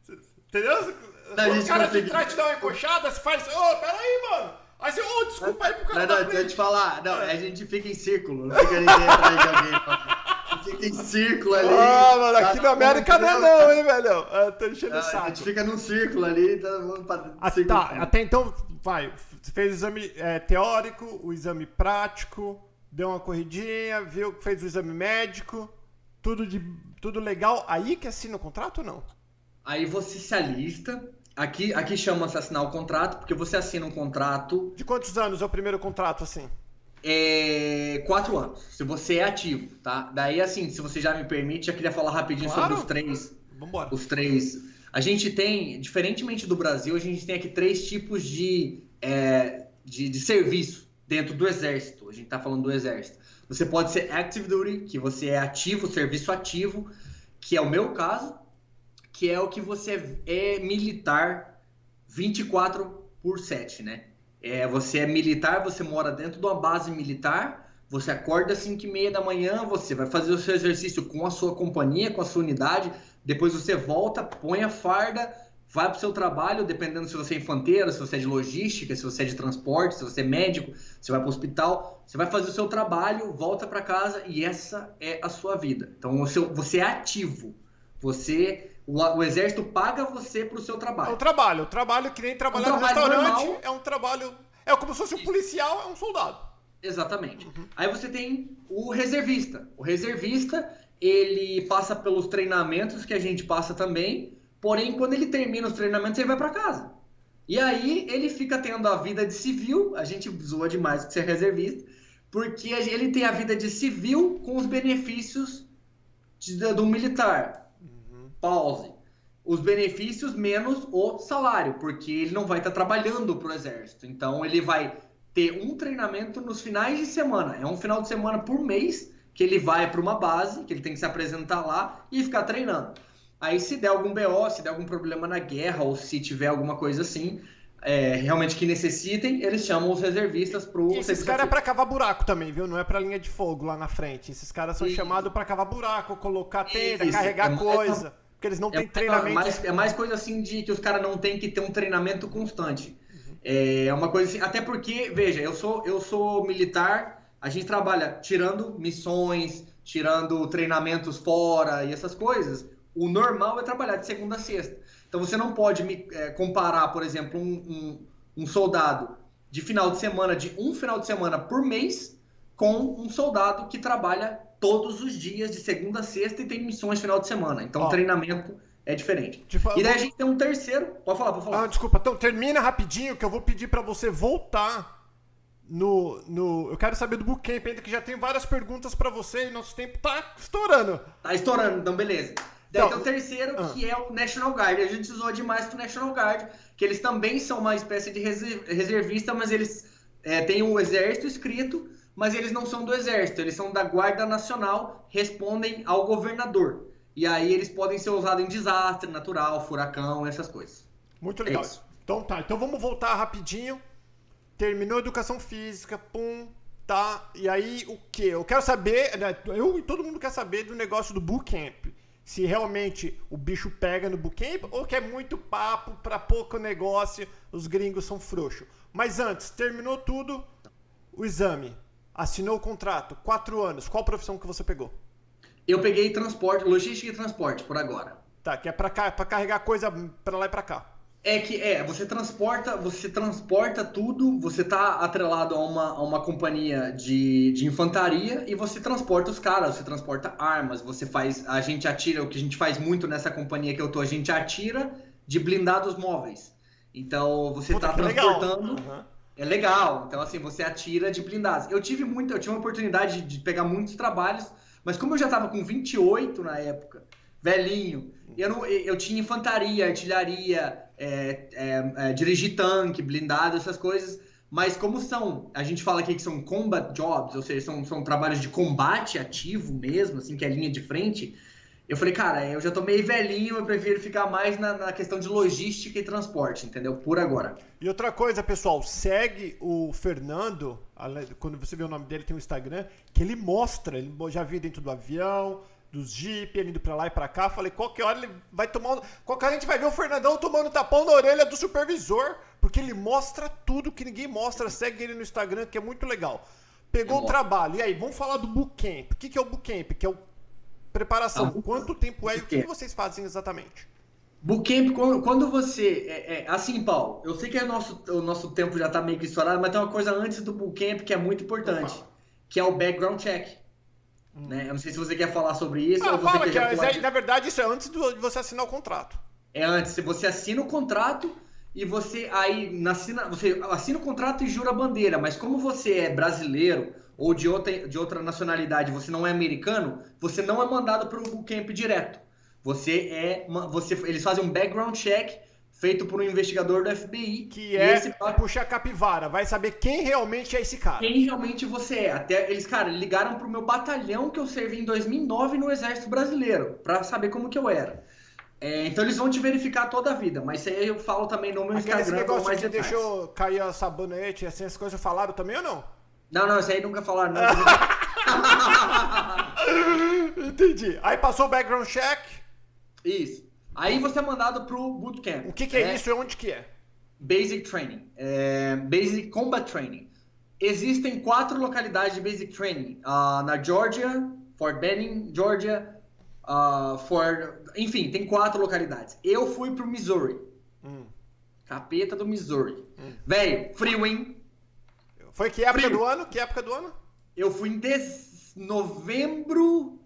Entendeu? Não, o cara de trás te dá uma encoxada, você faz, ô, oh, peraí, mano. Aí você, ô, oh, desculpa aí pro cara. Não, não, deixa eu te falar. Não, a gente fica em círculo, não fica ninguém atrás de alguém. fica em círculo ali. Ah, mano, aqui na América não é não, hein, velho? Eu tô enchendo o A saco. gente fica num círculo ali, todo mundo pra Ah, círculo. tá, até então, vai. Você fez o exame é, teórico, o exame prático, deu uma corridinha, viu, fez o exame médico, tudo, de, tudo legal. Aí que assina o contrato ou não? Aí você se alista. Aqui, aqui chama-se assinar o contrato, porque você assina um contrato De quantos anos é o primeiro contrato, assim? é, quatro anos, se você é ativo, tá? Daí, assim, se você já me permite, já queria falar rapidinho Claro. sobre os três Vambora. os três. A gente tem, diferentemente do Brasil, a gente tem aqui três tipos de, é, de, de serviço dentro do exército. A gente tá falando do exército. Você pode ser active duty, que você é ativo, serviço ativo, que é o meu caso, que é o que você é, militar 24 por 7, né? É, você é militar, você mora dentro de uma base militar, você acorda às 5 e meia da manhã, você vai fazer o seu exercício com a sua companhia, com a sua unidade, depois você volta, põe a farda, vai para o seu trabalho, dependendo se você é infanteiro, se você é de logística, se você é de transporte, se você é médico, você vai para o hospital, você vai fazer o seu trabalho, volta para casa e essa é a sua vida. Então você é ativo, você o, o exército paga você para o seu É trabalho. o trabalho. O trabalho que nem trabalhar Um no restaurante normal. é um trabalho. É como se fosse um policial, é um soldado. Exatamente. Aí você tem o reservista. O reservista, ele passa pelos treinamentos que a gente passa também, porém, quando ele termina os treinamentos, ele vai para casa. E aí ele fica tendo a vida de civil, a gente zoa demais que você é reservista, porque ele tem a vida de civil com os benefícios de- do militar. Pause. Os benefícios menos o salário, porque ele não vai estar trabalhando para o exército. Então ele vai ter um treinamento nos finais de semana. É um final de semana por mês que ele vai para uma base, que ele tem que se apresentar lá e ficar treinando. Aí se der algum BO, se der algum problema na guerra ou se tiver alguma coisa assim, é, realmente que necessitem, eles chamam os reservistas pro E esses caras é pra cavar buraco também, viu? Não é pra linha de fogo lá na frente. Esses caras são chamados pra cavar buraco, colocar tenda, Isso. carregar É- é- coisa. Porque eles não têm É treinamento. mais, é mais coisa assim de que os caras não têm que ter um treinamento constante. É uma coisa assim, até porque, veja, eu sou, eu sou militar, a gente trabalha tirando missões, tirando treinamentos fora e essas coisas. O normal é trabalhar de segunda a sexta. Então você não pode me é, comparar, por exemplo, um, um, um soldado de final de semana, de um final de semana por mês, com um soldado que trabalha todos os dias, de segunda a sexta, e tem missões final de semana. Então Ó. o treinamento é diferente. Tipo, E daí a gente tem um terceiro. Pode falar, pode falar. Ah, desculpa, então termina rapidinho que eu vou pedir pra você voltar no, no. Eu quero saber do Bootcamp ainda, que já tem várias perguntas pra você e nosso tempo tá estourando. Tá estourando, então beleza. Daí Então, tem o terceiro, ah. que é o National Guard. A gente usou demais pro National Guard, que eles também são uma espécie de reser- reservista, mas eles é, têm o exército escrito, mas eles não são do exército, eles são da Guarda Nacional, respondem ao governador. E aí eles podem ser usados em desastre natural, furacão, essas coisas. Muito É legal. isso. então tá, então vamos voltar rapidinho. Terminou a educação física, pum, tá. E aí o que? Eu quero saber, né, eu e todo mundo quer saber do negócio do bootcamp. Se realmente o bicho pega no bootcamp ou que é muito papo pra pouco negócio, os gringos são frouxos. Mas antes, terminou tudo, o exame. Assinou o contrato, quatro anos. Qual profissão que você pegou? Eu peguei transporte, logística e transporte por agora. Tá, que é pra, cá, pra carregar coisa pra lá e pra cá. É que é, você transporta, você transporta tudo, você tá atrelado a uma, a uma companhia de, de infantaria e você transporta os caras, você transporta armas, você faz, a gente atira, o que a gente faz muito nessa companhia que eu tô, a gente atira de blindados móveis. Então você Puta, tá transportando, Aham. É legal. Então assim, você atira de blindados. Eu tive muito, eu tive uma oportunidade de pegar muitos trabalhos, mas como eu já tava com 28 na época, velhinho, eu, não, eu tinha infantaria, artilharia, é, é, é, dirigir tanque, blindado, essas coisas. Mas como são, a gente fala aqui que são combat jobs, ou seja, são, são trabalhos de combate ativo mesmo, assim, que é linha de frente. Eu falei, cara, eu já tô meio velhinho, eu prefiro ficar mais na, na questão de logística e transporte, entendeu? Por agora. E outra coisa, pessoal, segue o Fernando, quando você vê o nome dele, tem um Instagram, que ele mostra, ele já viu dentro do avião, dos Jeep, ele indo pra lá e pra cá. Falei, qualquer hora ele vai tomar. Qualquer hora a gente vai ver o Fernandão tomando tapão na orelha do supervisor, porque ele mostra tudo que ninguém mostra. Segue ele no Instagram, que é muito legal. Pegou o trabalho. E aí, vamos falar do Bootcamp. O que, que é o Bootcamp? Que é o preparação. Ah, Quanto tempo é e o que vocês fazem exatamente? Bootcamp, quando você. É, é, assim, Paulo, eu sei que é nosso, o nosso tempo já está meio que estourado, mas tem uma coisa antes do Bootcamp que é muito importante, que é o background check. Hum. Né? Eu não sei se você quer falar sobre isso. Ah, fala que é, na verdade isso é antes de você assinar o contrato. É antes, você assina o contrato e você aí assina, você assina o contrato e jura a bandeira, mas como você é brasileiro ou de outra, de outra nacionalidade, você não é americano, você não é mandado para o bootcamp direto. Você é. Você, eles fazem um background check feito por um investigador do FBI. Que é esse... puxar capivara, vai saber quem realmente é esse cara. Quem realmente você é. Até eles, cara, ligaram pro meu batalhão que eu servi em 2009 no Exército Brasileiro, para saber como que eu era. É, então eles vão te verificar toda a vida, mas aí eu falo também no meu Aquele Instagram. Esse negócio mais que detalhes. deixou cair a sabonete, assim, as coisas falaram também ou não? Não, não, isso aí nunca falaram, não. Entendi. Aí passou o background check. Isso. Aí você é mandado pro bootcamp. O que, que é, é, isso e onde que é? Basic Training. É, Basic Combat Training. Existem quatro localidades de Basic Training. Uh, na Georgia, Fort Benning, Georgia, uh, Fort... Enfim, tem quatro localidades. Eu fui pro Missouri. Hum. Capeta do Missouri. Hum. Velho, frio, hein? Foi que época frio. do ano? Que época do ano? Eu fui em des... novembro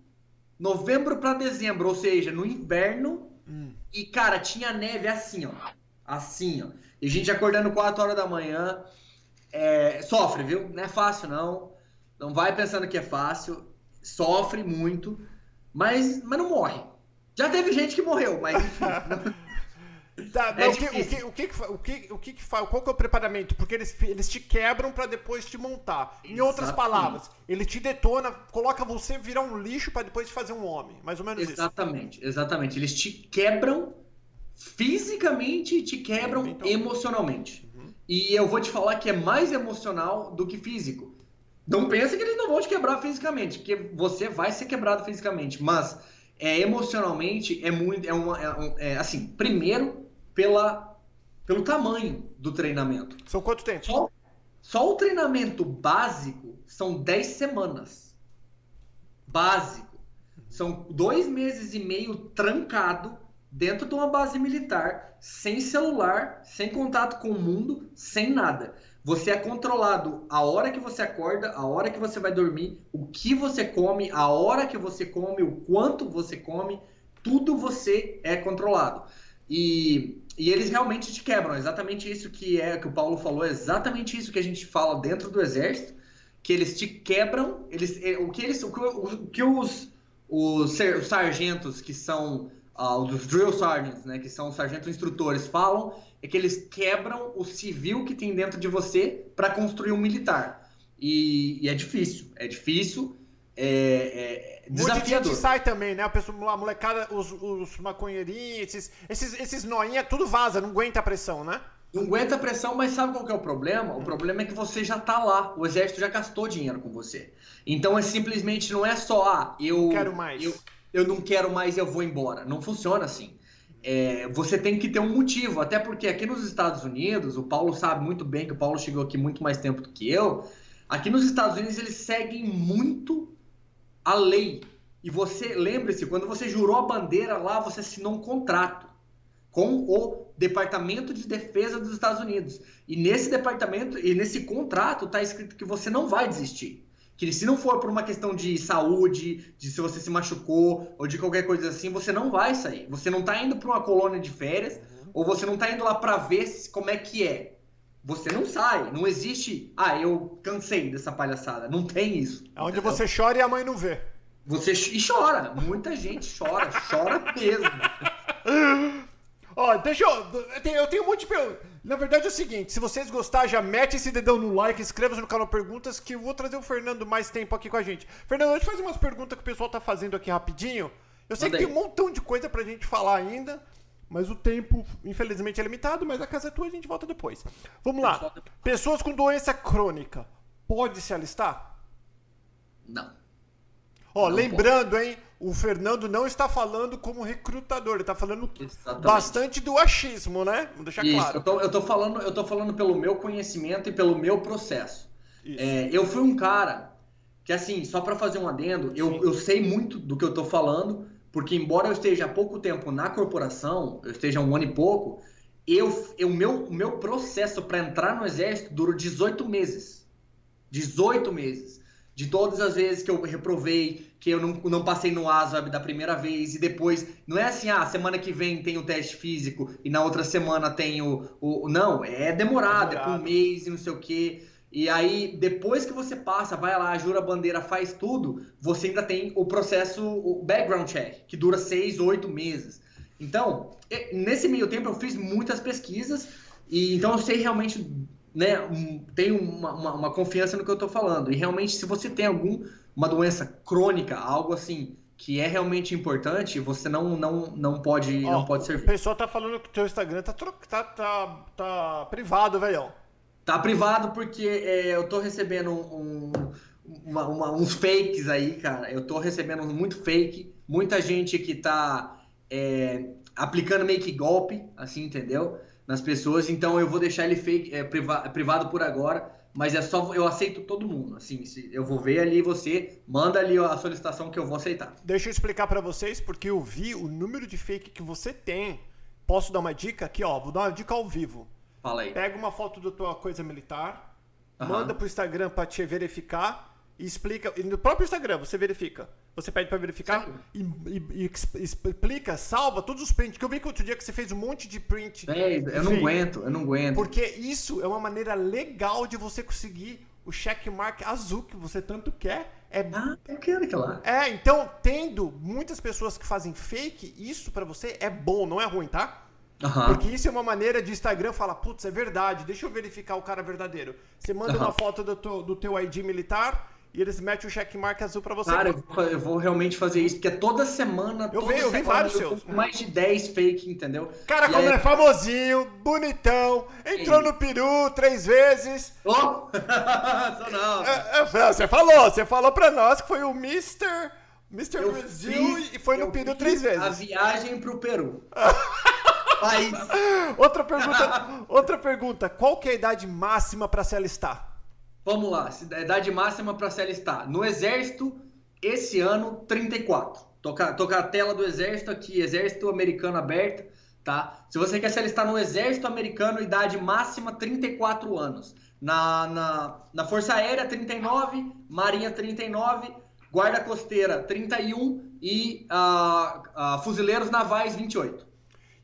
novembro para dezembro, ou seja, no inverno. Hum. E, cara, tinha neve assim, ó. Assim, ó. E a gente acordando 4 horas da manhã. É, sofre, viu? Não é fácil, não. Não vai pensando que é fácil. Sofre muito. Mas, mas não morre. Já teve gente que morreu, mas enfim. Tá, é o, que, o, que, o, que, o, que, o que, faz? Qual que é o preparamento? Porque eles, eles te quebram para depois te montar. Em outras palavras, ele te detona, coloca você virar um lixo para depois te fazer um homem. Mais ou menos exatamente, isso. Exatamente, exatamente. Eles te quebram fisicamente e te quebram então, emocionalmente. Uhum. E eu vou te falar que é mais emocional do que físico. Não pensa que eles não vão te quebrar fisicamente, porque você vai ser quebrado fisicamente, mas é, emocionalmente é muito. É, uma, é, é assim, primeiro pela, pelo tamanho do treinamento. São quanto tempo? Só, só o treinamento básico são 10 semanas. Básico. São dois meses e meio trancado dentro de uma base militar, sem celular, sem contato com o mundo, sem nada. Você é controlado a hora que você acorda, a hora que você vai dormir, o que você come, a hora que você come, o quanto você come, tudo você é controlado. E e eles realmente te quebram. Exatamente isso que é que o Paulo falou, é exatamente isso que a gente fala dentro do exército, que eles te quebram, eles é, o que eles o que, o que os, os, os sargentos que são uh, os drill sergeants, né, que são os sargentos instrutores falam é que eles quebram o civil que tem dentro de você para construir um militar. E, e, é difícil, é difícil. É, é, Muita gente sai também, né? A, pessoa, a molecada, os, os maconheirinhos, esses, esses, esses noinha, tudo vaza, não aguenta a pressão, né? Não aguenta a pressão, mas sabe qual que é o problema? O problema é que você já tá lá, o exército já gastou dinheiro com você. Então é simplesmente, não é só, ah, eu. Não quero mais. Eu, eu não quero mais, eu vou embora. Não funciona assim. É, você tem que ter um motivo, até porque aqui nos Estados Unidos, o Paulo sabe muito bem que o Paulo chegou aqui muito mais tempo do que eu. Aqui nos Estados Unidos eles seguem muito a lei. E você, lembre-se, quando você jurou a bandeira lá, você assinou um contrato com o Departamento de Defesa dos Estados Unidos. E nesse departamento, e nesse contrato, está escrito que você não vai desistir. Que se não for por uma questão de saúde, de se você se machucou, ou de qualquer coisa assim, você não vai sair. Você não está indo para uma colônia de férias, ou você não está indo lá para ver como é que é. Você não sai. Não existe. Ah, eu cansei dessa palhaçada. Não tem isso. É onde entendeu? você chora e a mãe não vê. Você e chora. Muita gente chora. chora mesmo. Ó, deixa eu. Eu tenho um monte de perguntas. Na verdade é o seguinte: se vocês gostarem, já mete esse dedão no like, inscreva-se no canal Perguntas, que eu vou trazer o Fernando mais tempo aqui com a gente. Fernando, deixa eu fazer umas perguntas que o pessoal tá fazendo aqui rapidinho. Eu sei que tem um montão de coisa pra gente falar ainda. Mas o tempo, infelizmente, é limitado, mas a casa é tua, a gente volta depois. Vamos lá. Pessoas com doença crônica, pode se alistar? Não. Ó, não lembrando, pode. hein, o Fernando não está falando como recrutador, ele está falando Exatamente. bastante do achismo, né? Vamos deixar Isso, claro. Eu tô, eu tô, falando, eu tô falando pelo meu conhecimento e pelo meu processo. É, eu fui um cara que assim, só para fazer um adendo, eu, eu sei muito do que eu tô falando, porque embora eu esteja há pouco tempo na corporação, eu esteja um ano e pouco, eu, eu meu, meu processo para entrar no exército durou 18 meses. 18 meses. De todas as vezes que eu reprovei, que eu não, não passei no ASVAB da primeira vez, e depois. Não é assim, ah, semana que vem tem o teste físico e na outra semana tem o. o não, é demorado, é, demorado. é por um mês e não sei o quê. E aí, depois que você passa, vai lá, jura a bandeira, faz tudo, você ainda tem o processo, o background check, que dura seis, oito meses. Então, nesse meio tempo eu fiz muitas pesquisas, e então eu sei realmente né, tenho uma, uma, uma, confiança no que eu estou falando. E realmente, se você tem alguma doença crônica, algo assim, que é realmente importante, você não, não, não pode Ó, não pode servir. O pessoal tá falando que o teu Instagram tá, tá, tá, tá privado, velhão. Tá privado porque é, eu tô recebendo um, uma, uma, uns fakes aí, cara. Eu tô recebendo muito fake. Muita gente que tá é, aplicando meio que golpe, assim, entendeu? nas pessoas, então eu vou deixar ele fake, é, privado por agora, mas é só eu aceito todo mundo, assim, eu vou ver ali você manda ali a solicitação que eu vou aceitar. Deixa eu explicar para vocês porque eu vi o número de fake que você tem. Posso dar uma dica aqui, ó, vou dar uma dica ao vivo. Fala aí. Pega uma foto da tua coisa militar, uhum. manda pro Instagram para te verificar e explica. E no próprio Instagram você verifica. Você pede para verificar e, e, e, explica, salva todos os prints. Que eu vi que outro dia que você fez um monte de print. É, eu não aguento, eu não aguento. Porque isso é uma maneira legal de você conseguir o checkmark azul que você tanto quer. É... Ah, eu quero aquilo lá. É, então, tendo muitas pessoas que fazem fake, isso para você é bom, não é ruim, tá? Uhum. Porque isso é uma maneira de Instagram falar, putz, é verdade, deixa eu verificar o cara verdadeiro. Você manda uhum. uma foto do teu, do teu ID militar, e eles metem o checkmark azul pra você. Cara, eu vou realmente fazer isso, porque toda semana. Eu, toda vi, eu vi vários seus. Mais de 10 fake, entendeu? Cara, e como aí... é famosinho, bonitão, entrou no peru três vezes. Oh! Só não. É, é, você falou, você falou pra nós que foi o Mr. Mr. Eu Brasil fiz, e foi no peru três vezes. A viagem pro Peru. País. outra pergunta, outra pergunta. Qual que é a idade máxima para se alistar? Vamos lá, idade máxima para se alistar. No Exército, esse ano, 34. Toca, toca a tela do Exército aqui, Exército Americano aberta, tá? Se você quer se alistar no Exército Americano, idade máxima, 34 anos. Na, na, na Força Aérea, 39, Marinha, 39, Guarda Costeira, 31 e uh, uh, Fuzileiros Navais, 28.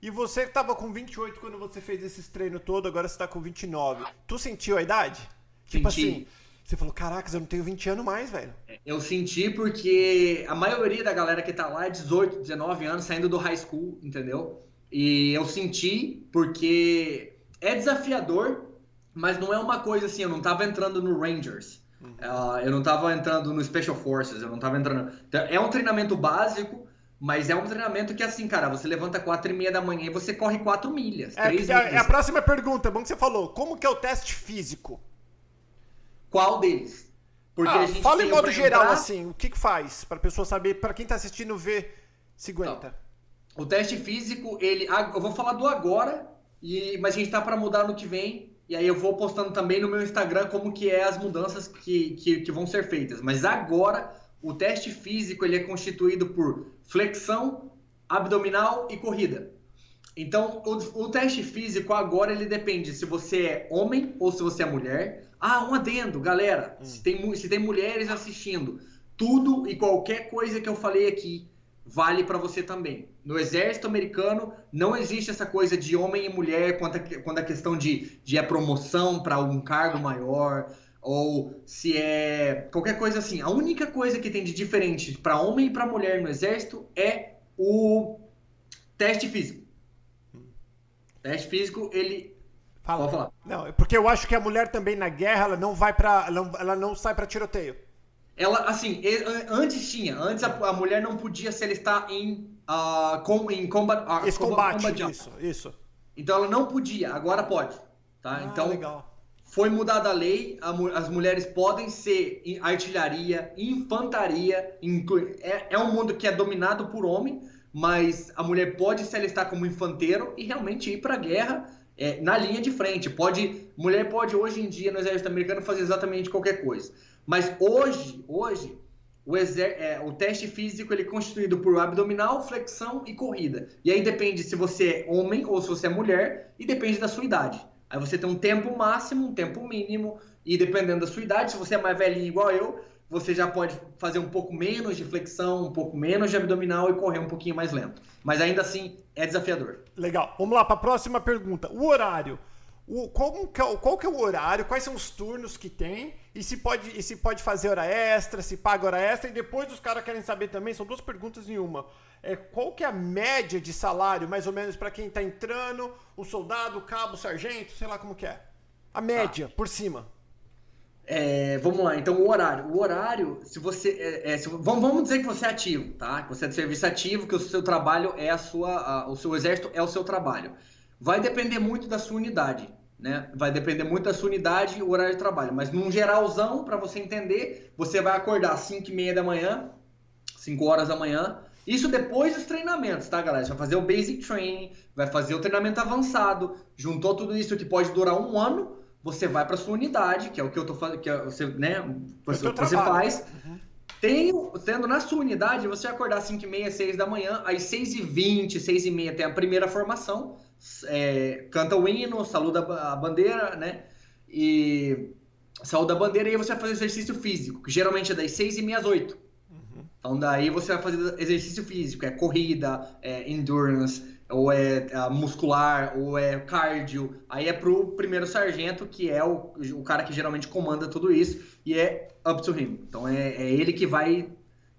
E você estava com 28 quando você fez esses treinos todo, agora você está com 29. Tu sentiu a idade? Tipo senti. assim, você falou, caracas, eu não tenho 20 anos mais, velho. Eu senti porque a maioria da galera que tá lá é 18, 19 anos, saindo do high school, entendeu? E eu senti porque é desafiador, mas não é uma coisa assim, eu não tava entrando no Rangers. Uhum. Uh, eu não tava entrando no Special Forces, eu não tava entrando. Então, é um treinamento básico, mas é um treinamento que, assim, cara, você levanta 4 e meia da manhã e você corre 4 milhas. É, milhas. é a próxima pergunta, bom que você falou. Como que é o teste físico? Qual deles? Porque ah, a gente fala em modo geral, entrar... assim, o que, que faz? Para a pessoa saber, para quem está assistindo, ver se aguenta. Então, o teste físico, ele. Eu vou falar do agora, e, mas a gente tá para mudar no que vem. E aí eu vou postando também no meu Instagram como que é as mudanças que, que, que vão ser feitas. Mas agora, o teste físico ele é constituído por flexão, abdominal e corrida. Então, o, o, teste físico agora ele depende se você é homem ou se você é mulher. Ah, um adendo, galera. Hum. Se, tem, se tem mulheres assistindo, tudo e qualquer coisa que eu falei aqui vale para você também. No exército americano não existe essa coisa de homem e mulher quando a, a questão de, de é promoção para um cargo maior ou se é qualquer coisa assim. A única coisa que tem de diferente para homem e para mulher no exército é o teste físico. Teste físico, ele. Fala. Pode falar. Não, é porque eu acho que a mulher também na guerra, ela não vai para ela não sai para tiroteio. Ela, assim, antes tinha. Antes a, a mulher não podia se alistar em, uh, com, em combat, uh, Esse combate, combat isso, isso. Então ela não podia, agora pode. Tá? Ah, então, legal. Foi mudada a lei, a, as mulheres podem ser artilharia, infantaria, é, é um mundo que é dominado por homem, mas a mulher pode se alistar como infanteiro e realmente ir para a guerra é, na linha de frente. Pode, mulher pode hoje em dia no exército americano fazer exatamente qualquer coisa. Mas hoje, hoje, o, exer, é, o teste físico ele é constituído por abdominal, flexão e corrida. E aí depende se você é homem ou se você é mulher e depende da sua idade. Aí você tem um tempo máximo, um tempo mínimo e dependendo da sua idade, se você é mais velhinho igual eu, você já pode fazer um pouco menos de flexão, um pouco menos de abdominal e correr um pouquinho mais lento. Mas ainda assim é desafiador. Legal. Vamos lá para a próxima pergunta. O horário. O, que é, qual que é o horário? Quais são os turnos que tem? E se pode, e se pode fazer hora extra, se paga hora extra? E depois os caras querem saber também, são duas perguntas em uma. É, qual que é a média de salário, mais ou menos, para quem está entrando, o soldado, o cabo, o sargento, sei lá como que é? A média, por cima. É, vamos lá, então o horário. O horário, se você. É, é, se, vamos, vamos dizer que você é ativo, tá? Que você é de serviço ativo, que o seu trabalho é a sua. A, o seu exército é o seu trabalho. Vai depender muito da sua unidade, né? Vai depender muito da sua unidade e o horário de trabalho. Mas num geralzão, para você entender, você vai acordar às 5 e meia da manhã, 5 horas da manhã. Isso depois dos treinamentos, tá, galera? Você vai fazer o basic training, vai fazer o treinamento avançado, juntou tudo isso que pode durar um ano você vai para sua unidade, que é o que eu tô fazendo, que é você, né, você, você faz. Uhum. tendo na sua unidade, você vai acordar às 5 e meia, 6 da manhã, às 6 e 20, 6 e meia tem a primeira formação, é, canta o hino, saluda a bandeira, né, e saúda a bandeira e aí você vai fazer exercício físico, que geralmente é das 6 e meia às 8. Uhum. Então daí você vai fazer exercício físico, é corrida, é endurance, ou é, é muscular, ou é cardio. Aí é pro primeiro sargento, que é o, o cara que geralmente comanda tudo isso, e é up to him. Então é, é ele que vai,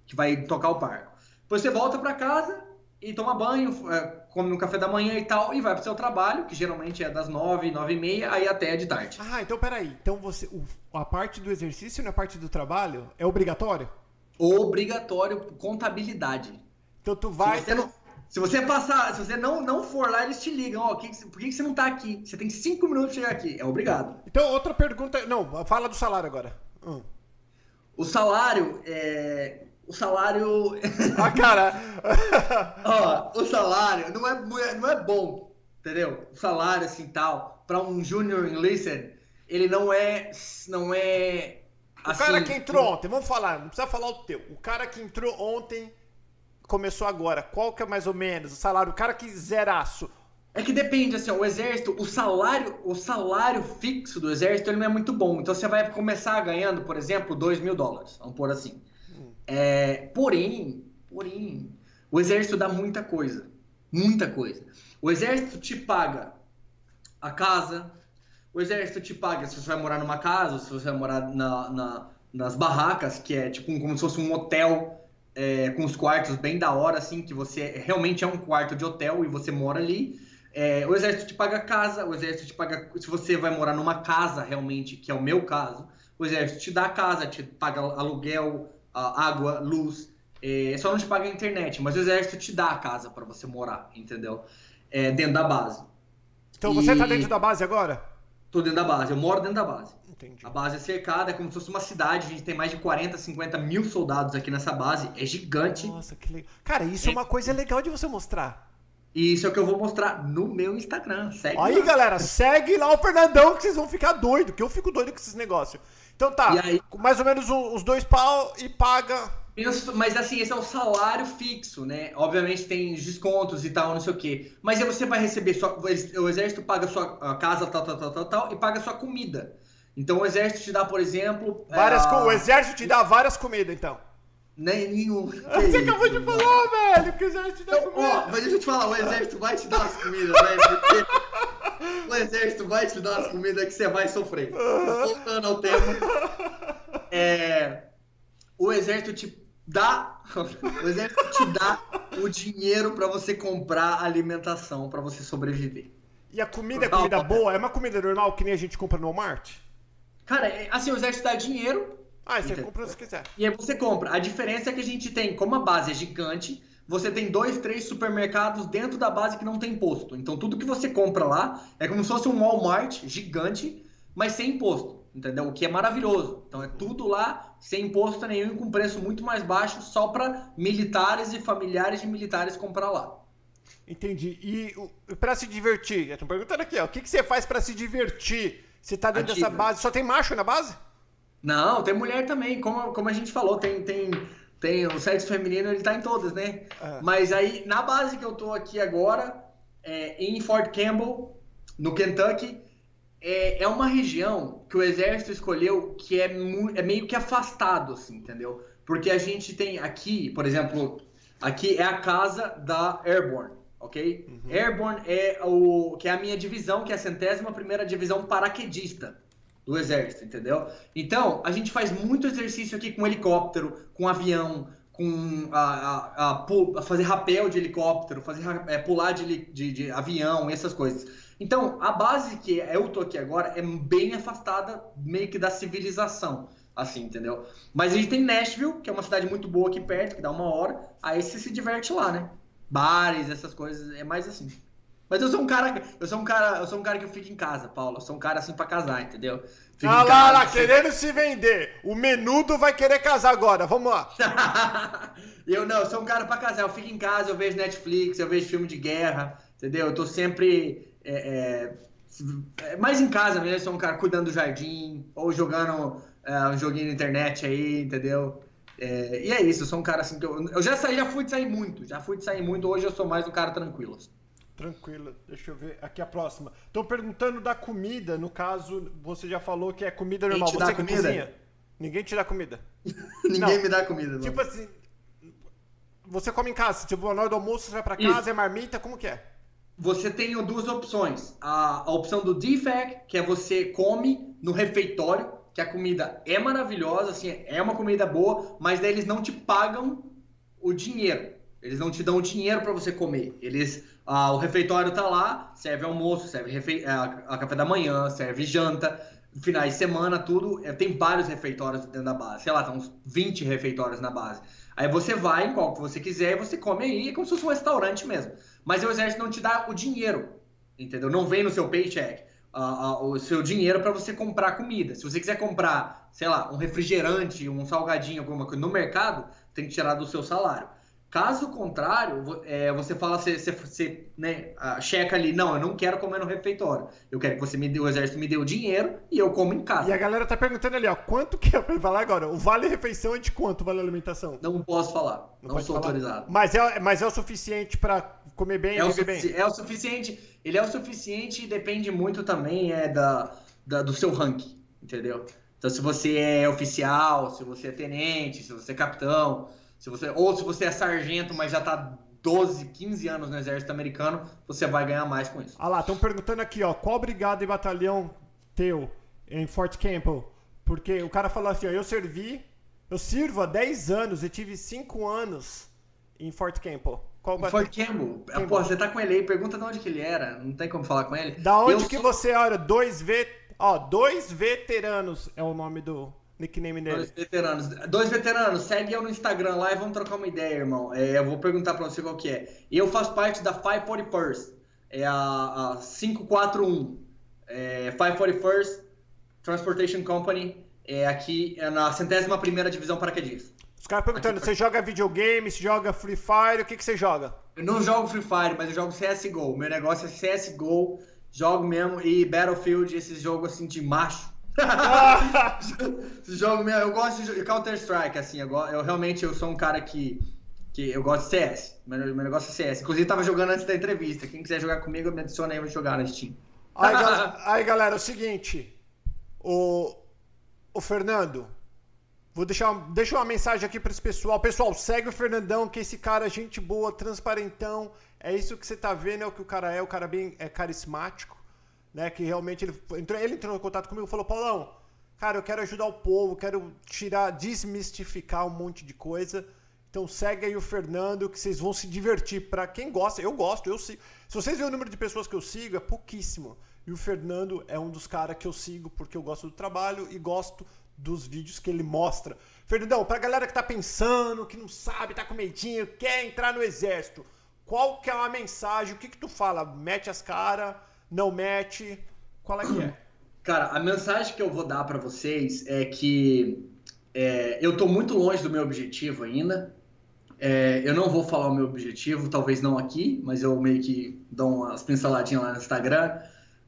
que vai tocar o parco. Depois você volta para casa e toma banho, é, come um café da manhã e tal, e vai pro seu trabalho, que geralmente é das nove, nove e meia, aí até de tarde. Ah, então peraí. Então você, o, a parte do exercício na parte do trabalho é obrigatório? Obrigatório, contabilidade. Então tu vai... Se você não se você passar, se você não, não for lá, eles te ligam, ó, oh, que, por que, você não tá aqui? Você tem cinco minutos para chegar aqui. É obrigado. Então, outra pergunta. Não, fala do salário agora. Hum. O salário é. O salário. Ah, cara! ó, o salário não é, não é bom, entendeu? O salário, assim, tal, para um junior enlisted, ele não é. Não é. Assim, o cara que entrou ontem, vamos falar, não precisa falar o teu. O cara que entrou ontem começou agora, qual que é mais ou menos o salário? O cara que zeraço. É que depende, assim, o exército, o salário, o salário fixo do exército ele não é muito bom. Então você vai começar ganhando, por exemplo, 2 mil dólares, vamos pôr assim. É, porém, porém, o exército dá muita coisa. Muita coisa. O exército te paga a casa, o exército te paga se você vai morar numa casa, se você vai morar na, na, nas barracas, que é tipo como se fosse um hotel é, com os quartos bem da hora, assim, que você realmente é um quarto de hotel e você mora ali. É, o exército te paga casa, o exército te paga. Se você vai morar numa casa realmente, que é o meu caso, o exército te dá casa, te paga aluguel, água, luz. É, só não te paga a internet, mas o exército te dá a casa para você morar, entendeu? É, dentro da base. Então você tá dentro da base agora? Tô dentro da base, eu moro dentro da base. Entendi. A base é cercada, é como se fosse uma cidade. A gente tem mais de 40, 50 mil soldados aqui nessa base. É gigante. Nossa, que legal. Cara, isso é, é uma coisa legal de você mostrar. E isso é o que eu vou mostrar no meu Instagram. Segue Aí, lá. galera, segue lá o Fernandão que vocês vão ficar doido, que eu fico doido com esses negócios. Então tá, aí, mais ou menos os dois pau e paga mas assim, esse é o salário fixo, né? Obviamente tem descontos e tal, não sei o quê. Mas aí você vai receber sua. O exército paga sua casa, tal, tal, tal, tal, tal, e paga sua comida. Então o exército te dá, por exemplo. Várias, é, O exército te dá várias comidas, então. Nem nenhum. Você acabou de falar, velho, que o exército te dá então, comida. Ó, mas deixa eu te falar, o exército vai te dar as comidas, velho. Porque o exército vai te dar as comidas que você vai sofrer. Voltando ao tema. É, o exército te dá, o exército te dá o dinheiro para você comprar alimentação para você sobreviver. E a comida é comida boa? É uma comida normal que nem a gente compra no Walmart? Cara, é, assim, o exército dá dinheiro. Ah, você compra se quiser. E aí você compra. A diferença é que a gente tem, como a base é gigante, você tem dois, três supermercados dentro da base que não tem imposto. Então tudo que você compra lá é como se fosse um Walmart gigante, mas sem imposto entendeu? O que é maravilhoso. Então é tudo lá sem imposto nenhum e com preço muito mais baixo só para militares e familiares de militares comprar lá. Entendi. E para se divertir, tô perguntando aqui, ó, o que, que você faz para se divertir? Você tá dentro Ativo. dessa base? Só tem macho na base? Não, tem mulher também, como, como a gente falou, tem, tem, tem o sexo feminino, ele tá em todas, né? É. Mas aí, na base que eu tô aqui agora, é, em Fort Campbell, no Kentucky, é, é uma região que o exército escolheu que é, é meio que afastado, assim, entendeu? Porque a gente tem aqui, por exemplo, aqui é a casa da Airborne, ok? Uhum. Airborne é o que é a minha divisão, que é a centésima primeira divisão paraquedista do exército, entendeu? Então, a gente faz muito exercício aqui com helicóptero, com avião, com a, a, a, a fazer rapel de helicóptero, fazer é, pular de, de, de, avião, essas coisas. Então, a base que eu tô aqui agora é bem afastada meio que da civilização, assim, entendeu? Mas a gente tem Nashville, que é uma cidade muito boa aqui perto, que dá uma hora, aí você se diverte lá, né? Bares, essas coisas, é mais assim. Mas eu sou um cara, eu sou um cara, eu sou um cara que eu fico em casa, Paulo. Eu sou um cara assim para casar, entendeu? Fico ah lá, lá, assim. querendo se vender. O menudo vai querer casar agora. Vamos lá. eu não, eu sou um cara para casar. Eu fico em casa, eu vejo Netflix, eu vejo filme de guerra, entendeu? Eu tô sempre é, é, é mais em casa mesmo. Eu sou um cara cuidando do jardim ou jogando é, um joguinho na internet aí, entendeu? É, e é isso. Eu sou um cara assim que eu, eu já saí, já fui de sair muito, já fui de sair muito. Hoje eu sou mais um cara tranquilo. Tranquilo, deixa eu ver aqui a próxima. Estão perguntando da comida, no caso, você já falou que é comida normal. Você que comida? cozinha? Ninguém te dá comida. Ninguém não. me dá comida, não. Tipo assim, você come em casa, tipo, na hora do almoço você vai pra casa, Isso. é marmita, como que é? Você tem duas opções. A, a opção do DFAC, que é você come no refeitório, que a comida é maravilhosa, assim, é uma comida boa, mas daí eles não te pagam o dinheiro. Eles não te dão dinheiro para você comer. Eles ah, o refeitório tá lá, serve almoço, serve refe... é, a café da manhã, serve janta, finais de semana, tudo. É, tem vários refeitórios dentro da base. Sei lá, tem uns 20 refeitórios na base. Aí você vai em qual que você quiser e você come aí, é como se fosse um restaurante mesmo. Mas o exército não te dá o dinheiro, entendeu? Não vem no seu paycheck o seu dinheiro para você comprar comida. Se você quiser comprar, sei lá, um refrigerante, um salgadinho, alguma coisa no mercado, tem que tirar do seu salário. Caso contrário, é, você fala, você, você, você né, checa ali, não, eu não quero comer no refeitório. Eu quero que você me dê, o exército me dê o dinheiro e eu como em casa. E a galera tá perguntando ali, ó, quanto que é pra falar agora? O vale refeição é de quanto vale alimentação? Não posso falar, não, não sou falar. autorizado. Mas é, mas é o suficiente para comer bem é e viver bem? É o suficiente, ele é o suficiente e depende muito também é, da, da, do seu ranking, entendeu? Então se você é oficial, se você é tenente, se você é capitão se você, ou se você é sargento, mas já está 12, 15 anos no exército americano, você vai ganhar mais com isso. Ah lá, estão perguntando aqui, ó, qual brigada e batalhão teu em Fort Campbell? Porque o cara falou assim, ó, eu servi, eu sirvo há 10 anos, eu tive 5 anos em Fort Campbell. Qual bat... Fort Campbell? Campbell. Pô, você tá com ele aí, pergunta de onde que ele era, não tem como falar com ele. Da onde eu que sou... você, olha, dois V, ó, dois veteranos é o nome do nickname dele. Dois veteranos. Dois veteranos, segue eu no Instagram lá e vamos trocar uma ideia, irmão. É, eu vou perguntar pra você qual que é. Eu faço parte da 541st, é a, a 541. É, 541st Transportation Company, é aqui é na centésima primeira divisão paraquedista. Os caras perguntando, aqui, você joga videogame, você joga Free Fire, o que, que você joga? Eu não jogo Free Fire, mas eu jogo CSGO. Meu negócio é CSGO, jogo mesmo, e Battlefield, esses jogos assim de macho. Esse jogo meu, eu gosto de Counter Strike, assim, eu, eu, realmente eu sou um cara que, que eu gosto de CS. Meu, meu negócio é CS. Inclusive tava jogando antes da entrevista. Quem quiser jogar comigo, me adiciona aí pra jogar na Steam. Aí, galera, aí, galera, é o seguinte. O, o Fernando, vou deixar, deixa uma mensagem aqui para esse pessoal. Pessoal, segue o Fernandão, que esse cara é gente boa, transparentão. É isso que você tá vendo, é o que o cara é. O cara é bem é carismático né? Que realmente ele entrou, ele entrou em contato comigo e falou: Paulão, cara, eu quero ajudar o povo, quero tirar, desmistificar um monte de coisa. Então segue aí o Fernando, que vocês vão se divertir. Para quem gosta, eu gosto, eu sigo. Se vocês verem o número de pessoas que eu sigo, é pouquíssimo. E o Fernando é um dos caras que eu sigo porque eu gosto do trabalho e gosto dos vídeos que ele mostra. Fernandão, pra galera que tá pensando, que não sabe, tá com medinho, quer entrar no exército, qual que é a mensagem? O que que tu fala? Mete as caras não mete? Qual é que é? Cara, a mensagem que eu vou dar para vocês é que é, eu tô muito longe do meu objetivo ainda. É, eu não vou falar o meu objetivo, talvez não aqui, mas eu meio que dou umas pinceladinhas lá no Instagram.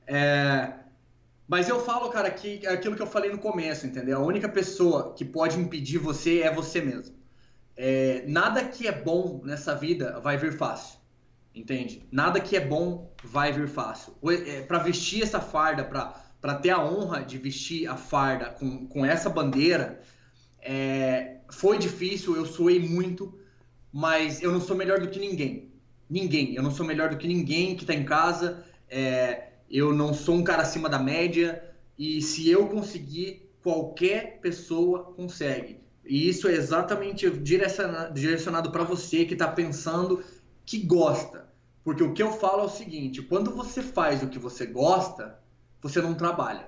É, Mas eu falo, cara, que é aquilo que eu falei no começo, entendeu? A única pessoa que pode impedir você é você mesmo. É, nada que é bom nessa vida vai vir fácil, entende? Nada que é bom vai vir fácil. É, para vestir essa farda, para ter a honra de vestir a farda com, com essa bandeira, é, foi difícil, eu suei muito, mas eu não sou melhor do que ninguém. Ninguém. Eu não sou melhor do que ninguém que está em casa. É, eu não sou um cara acima da média. E se eu conseguir, qualquer pessoa consegue. E isso é exatamente direcionado para você que está pensando que gosta. Porque o que eu falo é o seguinte: quando você faz o que você gosta, você não trabalha.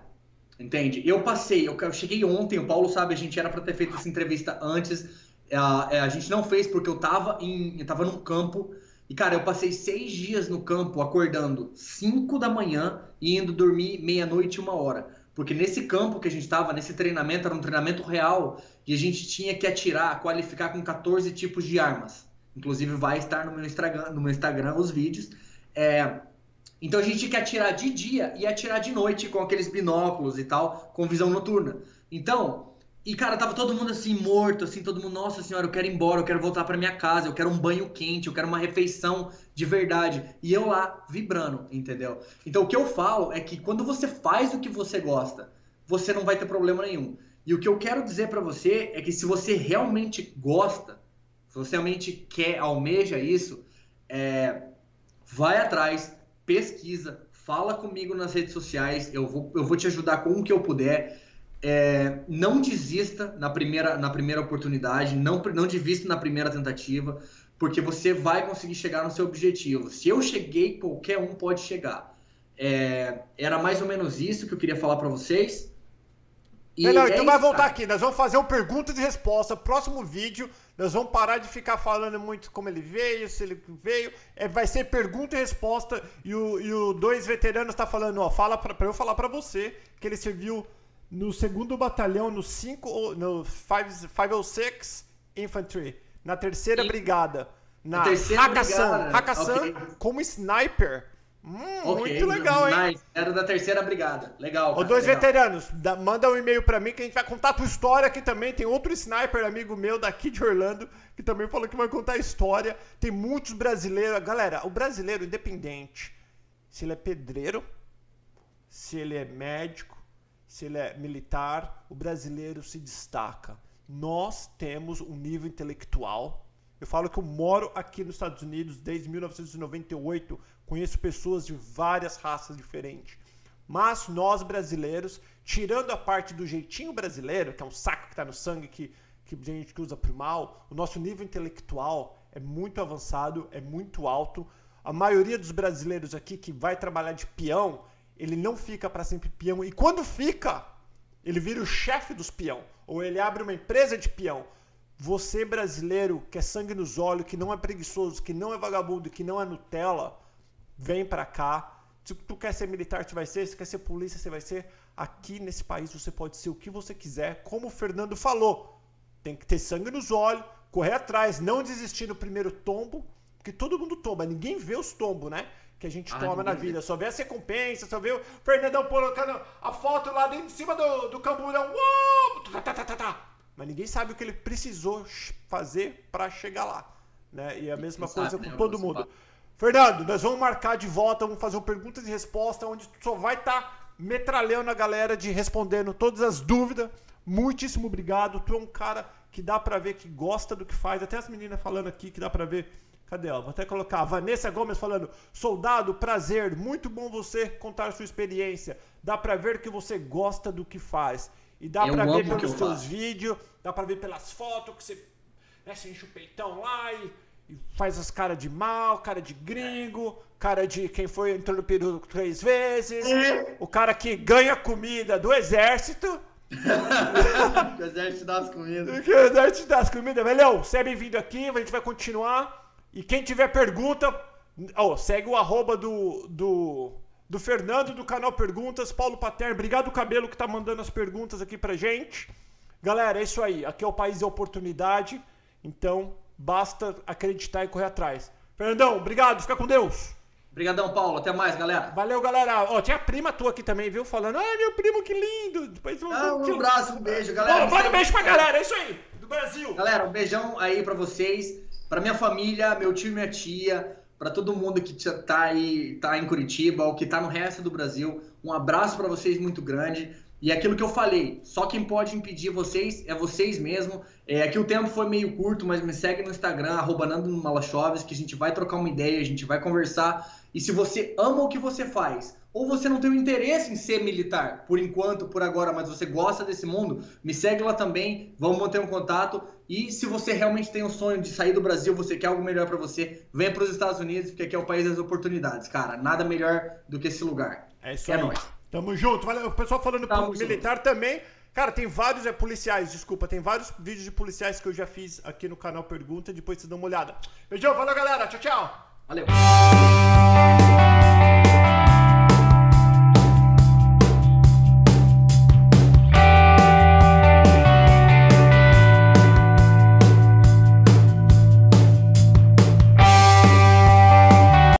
Entende? Eu passei, eu, cheguei ontem, o Paulo sabe, a gente era para ter feito essa entrevista antes. A, a, gente não fez porque eu tava, em, eu tava num campo. E, cara, eu passei seis dias no campo acordando 5 da manhã e indo dormir meia-noite, uma hora. Porque nesse campo que a gente estava, nesse treinamento, era um treinamento real e a gente tinha que atirar, qualificar com 14 tipos de armas. Inclusive vai estar no meu Instagram, no meu Instagram os vídeos. É, então a gente tinha que atirar de dia e atirar de noite com aqueles binóculos e tal, com visão noturna. Então, e cara, tava todo mundo assim morto, assim, todo mundo, nossa senhora, eu quero ir embora, eu quero voltar para minha casa, eu quero um banho quente, eu quero uma refeição de verdade. E eu lá vibrando, entendeu? Então o que eu falo é que quando você faz o que você gosta, você não vai ter problema nenhum. E o que eu quero dizer para você é que se você realmente gosta, você realmente quer, almeja isso, é, vai atrás, pesquisa, fala comigo nas redes sociais, eu vou, eu vou te ajudar com o que eu puder. É, não desista na primeira, na primeira oportunidade, não, não desista na primeira tentativa porque você vai conseguir chegar no seu objetivo. Se eu cheguei, qualquer um pode chegar. É, era mais ou menos isso que eu queria falar para vocês. E Melhor, é então vai voltar aqui. Nós vamos fazer um pergunta e resposta. Próximo vídeo, nós vamos parar de ficar falando muito como ele veio, se ele veio. É, vai ser pergunta e resposta. E o, e o dois veteranos tá falando, ó, fala para eu falar para você que ele serviu no segundo batalhão, no 5, no 506 Infantry na terceira Sim. brigada, na Hakkasan, Hakkasan okay. como sniper. Hum, okay. Muito legal, hein? Nice. Era da terceira brigada. Legal. Cara, Ô, dois legal. veteranos, da, manda um e-mail para mim que a gente vai contar a tua história aqui também. Tem outro sniper amigo meu daqui de Orlando que também falou que vai contar a história. Tem muitos brasileiros. Galera, o brasileiro independente, se ele é pedreiro, se ele é médico, se ele é militar, o brasileiro se destaca nós temos um nível intelectual. Eu falo que eu moro aqui nos Estados Unidos desde 1998, conheço pessoas de várias raças diferentes. Mas nós brasileiros, tirando a parte do jeitinho brasileiro, que é um saco que está no sangue que, que a gente usa para o mal, o nosso nível intelectual é muito avançado, é muito alto. A maioria dos brasileiros aqui que vai trabalhar de peão, ele não fica para sempre peão. E quando fica, ele vira o chefe dos peão ou ele abre uma empresa de peão. Você brasileiro que é sangue nos olhos, que não é preguiçoso, que não é vagabundo, que não é Nutella, vem para cá. Se tu quer ser militar, você vai ser. Se quer ser polícia, você vai ser. Aqui nesse país você pode ser o que você quiser, como o Fernando falou. Tem que ter sangue nos olhos, correr atrás, não desistir no primeiro tombo, porque todo mundo tomba, ninguém vê os tombos, né? que a gente ah, toma na vida. Só vê as recompensas, só vê o Fernandão colocando a foto lá em cima do, do camburão. Uou! Tá, tá, tá, tá, tá. Mas ninguém sabe o que ele precisou fazer para chegar lá. Né? E é a mesma coisa com né? todo mundo. Fernando, nós vamos marcar de volta, vamos fazer um perguntas e respostas, onde tu só vai estar tá metralhando a galera de respondendo todas as dúvidas. Muitíssimo obrigado. Tu é um cara que dá para ver que gosta do que faz. Até as meninas falando aqui que dá para ver Cadê ela? Vou até colocar. Vanessa Gomes falando: Soldado, prazer, muito bom você contar sua experiência. Dá pra ver que você gosta do que faz. E dá pra ver pelos seus vídeos, dá pra ver pelas fotos que você, né, você enche o peitão lá e faz as caras de mal, cara de gringo, cara de quem foi entrou no peru três vezes, o cara que ganha comida do exército. o exército das comidas. O exército das comidas. Velhão, você é bem-vindo aqui, a gente vai continuar. E quem tiver pergunta, oh, segue o arroba do, do, do Fernando do canal Perguntas, Paulo Paterno. Obrigado, Cabelo, que tá mandando as perguntas aqui pra gente. Galera, é isso aí. Aqui é o país da oportunidade. Então, basta acreditar e correr atrás. Fernandão, obrigado. Fica com Deus. Obrigadão, Paulo. Até mais, galera. Valeu, galera. Ó, tinha a prima tua aqui também, viu? Falando, ai, meu primo, que lindo. Depois vamos. Ah, um abraço, um beijo, galera. Ó, manda um beijo pra galera, é isso aí. Do Brasil. Galera, um beijão aí pra vocês, pra minha família, meu tio e minha tia, pra todo mundo que tá aí, tá em Curitiba ou que tá no resto do Brasil. Um abraço pra vocês muito grande. E aquilo que eu falei, só quem pode impedir vocês é vocês mesmo. É, aqui o tempo foi meio curto, mas me segue no Instagram, arroba Nando Malachoves, que a gente vai trocar uma ideia, a gente vai conversar. E se você ama o que você faz, ou você não tem o interesse em ser militar, por enquanto, por agora, mas você gosta desse mundo, me segue lá também, vamos manter um contato. E se você realmente tem o um sonho de sair do Brasil, você quer algo melhor para você, venha para os Estados Unidos, porque aqui é o país das oportunidades, cara. Nada melhor do que esse lugar. É isso é aí. Nóis. Tamo junto. Valeu. O pessoal falando Tamo militar junto. também. Cara, tem vários é, policiais, desculpa, tem vários vídeos de policiais que eu já fiz aqui no canal Pergunta, depois você dá uma olhada. Beijão, valeu galera, tchau, tchau. Valeu.